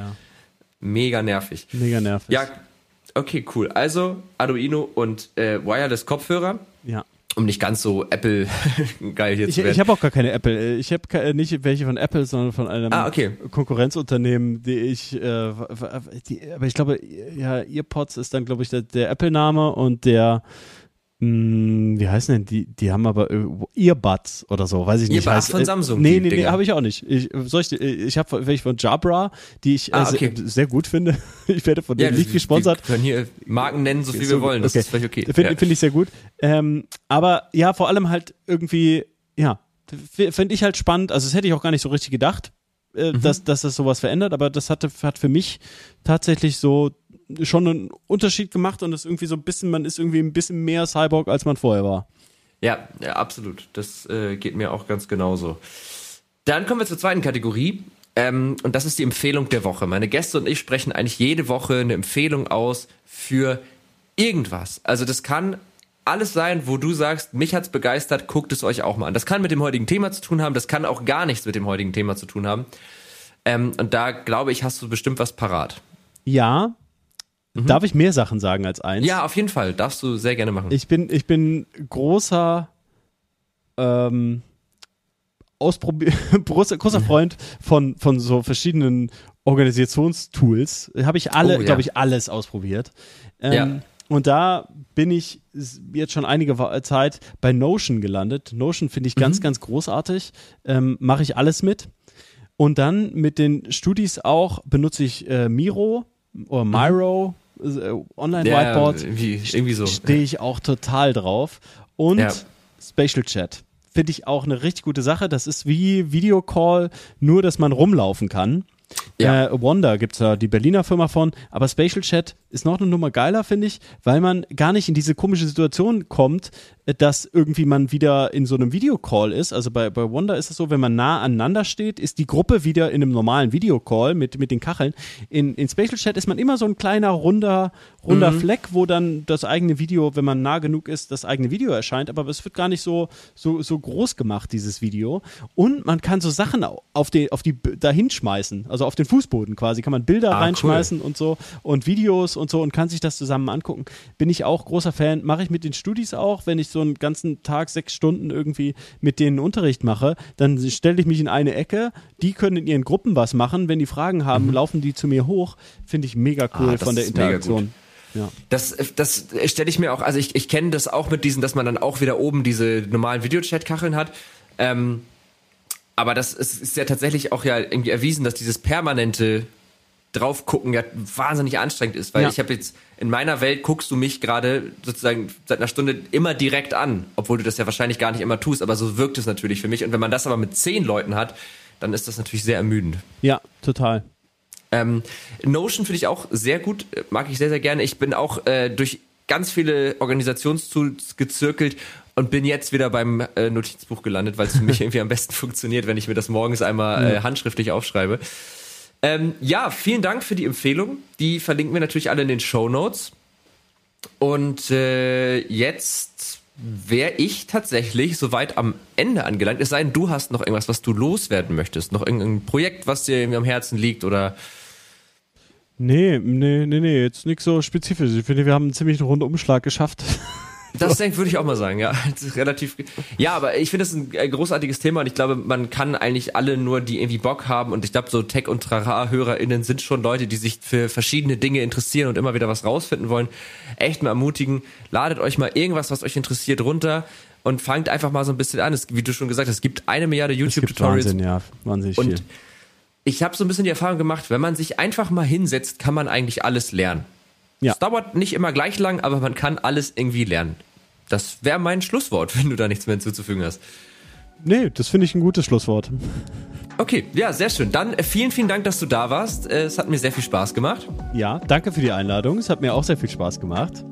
Mega nervig. Mega nervig. Ja, okay, cool. Also Arduino und äh, Wireless Kopfhörer. Ja um nicht ganz so Apple geil hier ich, zu werden. Ich habe auch gar keine Apple. Ich habe nicht welche von Apple, sondern von einem ah, okay. Konkurrenzunternehmen, die ich, äh, die, aber ich glaube, ja, Earpods ist dann, glaube ich, der, der Apple-Name und der hm, wie heißen denn die? Die haben aber äh, Earbuds oder so, weiß ich nicht. Earbuds von Samsung. Nee, nee, nee, habe ich auch nicht. Ich, soll ich, ich habe welche von Jabra, die ich ah, okay. sehr, sehr, gut finde. Ich werde von denen nicht gesponsert. Wir können hier Marken nennen, so viel so, wir wollen. Das okay. ist völlig okay. Finde ja. find ich sehr gut. Ähm, aber ja, vor allem halt irgendwie, ja, finde ich halt spannend. Also das hätte ich auch gar nicht so richtig gedacht, äh, mhm. dass, dass das sowas verändert, aber das hatte, hat für mich tatsächlich so schon einen Unterschied gemacht und ist irgendwie so ein bisschen, man ist irgendwie ein bisschen mehr Cyborg, als man vorher war. Ja, ja absolut. Das äh, geht mir auch ganz genauso. Dann kommen wir zur zweiten Kategorie. Ähm, und das ist die Empfehlung der Woche. Meine Gäste und ich sprechen eigentlich jede Woche eine Empfehlung aus für irgendwas. Also das kann alles sein, wo du sagst, mich hat's begeistert, guckt es euch auch mal an. Das kann mit dem heutigen Thema zu tun haben, das kann auch gar nichts mit dem heutigen Thema zu tun haben. Ähm, und da glaube ich, hast du bestimmt was parat. Ja, Mhm. Darf ich mehr Sachen sagen als eins? Ja, auf jeden Fall. Darfst du sehr gerne machen. Ich bin, ich bin großer, ähm, Ausprobier großer, großer Freund von, von so verschiedenen Organisationstools. Habe ich alle, oh, ja. glaube ich, alles ausprobiert. Ähm, ja. und da bin ich jetzt schon einige Zeit bei Notion gelandet. Notion finde ich ganz, mhm. ganz großartig. Ähm, Mache ich alles mit. Und dann mit den Studis auch benutze ich äh, Miro oder mhm. Miro, mhm. äh, Online-Whiteboard. Ja, irgendwie, irgendwie so. Stehe ich auch total drauf. Und ja. Spatial Chat. Finde ich auch eine richtig gute Sache. Das ist wie Videocall, nur dass man rumlaufen kann. Ja. Äh, Wanda gibt es ja die Berliner Firma von, aber Spatial Chat ist noch eine Nummer geiler, finde ich, weil man gar nicht in diese komische Situation kommt, äh, dass irgendwie man wieder in so einem Videocall ist. Also bei, bei Wanda ist es so, wenn man nah aneinander steht, ist die Gruppe wieder in einem normalen Videocall mit, mit den Kacheln. In, in Spatial Chat ist man immer so ein kleiner, runder, runder mhm. Fleck, wo dann das eigene Video, wenn man nah genug ist, das eigene Video erscheint. Aber es wird gar nicht so, so, so groß gemacht, dieses Video. Und man kann so Sachen auf die, auf die dahin schmeißen, also auf den Fußboden quasi, kann man Bilder ah, reinschmeißen cool. und so und Videos und so und kann sich das zusammen angucken. Bin ich auch großer Fan, mache ich mit den Studis auch, wenn ich so einen ganzen Tag, sechs Stunden irgendwie mit denen Unterricht mache, dann stelle ich mich in eine Ecke, die können in ihren Gruppen was machen, wenn die Fragen haben, mhm. laufen die zu mir hoch, finde ich mega cool ah, von der Interaktion. Ja. Das, das stelle ich mir auch, also ich, ich kenne das auch mit diesen, dass man dann auch wieder oben diese normalen Videochat-Kacheln hat. Ähm, aber das ist, ist ja tatsächlich auch ja irgendwie erwiesen, dass dieses permanente drauf gucken ja wahnsinnig anstrengend ist, weil ja. ich habe jetzt in meiner Welt guckst du mich gerade sozusagen seit einer Stunde immer direkt an, obwohl du das ja wahrscheinlich gar nicht immer tust, aber so wirkt es natürlich für mich. Und wenn man das aber mit zehn Leuten hat, dann ist das natürlich sehr ermüdend. Ja, total. Ähm, Notion finde ich auch sehr gut, mag ich sehr, sehr gerne. Ich bin auch äh, durch ganz viele Organisationstools gezirkelt und bin jetzt wieder beim äh, Notizbuch gelandet, weil es für mich irgendwie am besten funktioniert, wenn ich mir das morgens einmal äh, handschriftlich aufschreibe. Ähm, ja, vielen Dank für die Empfehlung. Die verlinken wir natürlich alle in den Show Notes. Und äh, jetzt wäre ich tatsächlich soweit am Ende angelangt. Es sei denn, du hast noch irgendwas, was du loswerden möchtest. Noch irgendein Projekt, was dir irgendwie am Herzen liegt oder. Nee, nee, nee, nee, jetzt nichts so spezifisch. Ich finde, wir haben einen ziemlichen Rundumschlag geschafft. Das denke würde ich auch mal sagen, ja. relativ. Ja, aber ich finde es ein großartiges Thema und ich glaube, man kann eigentlich alle nur, die irgendwie Bock haben und ich glaube, so Tech- und Trara-HörerInnen sind schon Leute, die sich für verschiedene Dinge interessieren und immer wieder was rausfinden wollen. Echt mal ermutigen, ladet euch mal irgendwas, was euch interessiert, runter und fangt einfach mal so ein bisschen an. Es, wie du schon gesagt hast, es gibt eine Milliarde YouTube-Tutorials. Wahnsinn, ja. Wahnsinnig und viel. ich habe so ein bisschen die Erfahrung gemacht, wenn man sich einfach mal hinsetzt, kann man eigentlich alles lernen. Ja. Es dauert nicht immer gleich lang, aber man kann alles irgendwie lernen. Das wäre mein Schlusswort, wenn du da nichts mehr hinzuzufügen hast. Nee, das finde ich ein gutes Schlusswort. Okay, ja, sehr schön. Dann äh, vielen, vielen Dank, dass du da warst. Äh, es hat mir sehr viel Spaß gemacht. Ja, danke für die Einladung. Es hat mir auch sehr viel Spaß gemacht.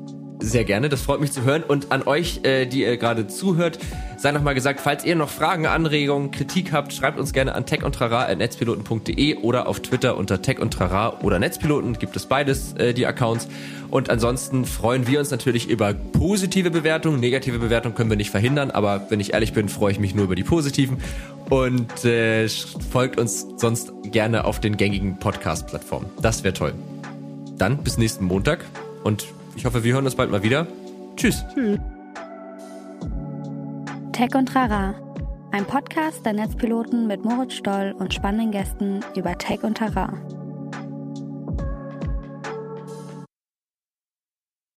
Sehr gerne, das freut mich zu hören. Und an euch, äh, die ihr gerade zuhört, sei nochmal gesagt, falls ihr noch Fragen, Anregungen, Kritik habt, schreibt uns gerne an techundtrara.netzpiloten.de oder auf Twitter unter techundtrara oder Netzpiloten. Gibt es beides, äh, die Accounts. Und ansonsten freuen wir uns natürlich über positive Bewertungen. Negative Bewertungen können wir nicht verhindern, aber wenn ich ehrlich bin, freue ich mich nur über die positiven. Und äh, folgt uns sonst gerne auf den gängigen Podcast-Plattformen. Das wäre toll. Dann bis nächsten Montag und ich hoffe, wir hören uns bald mal wieder. Tschüss. Tschüss. Tech und Trara. Ein Podcast der Netzpiloten mit Moritz Stoll und spannenden Gästen über Tech und Trara.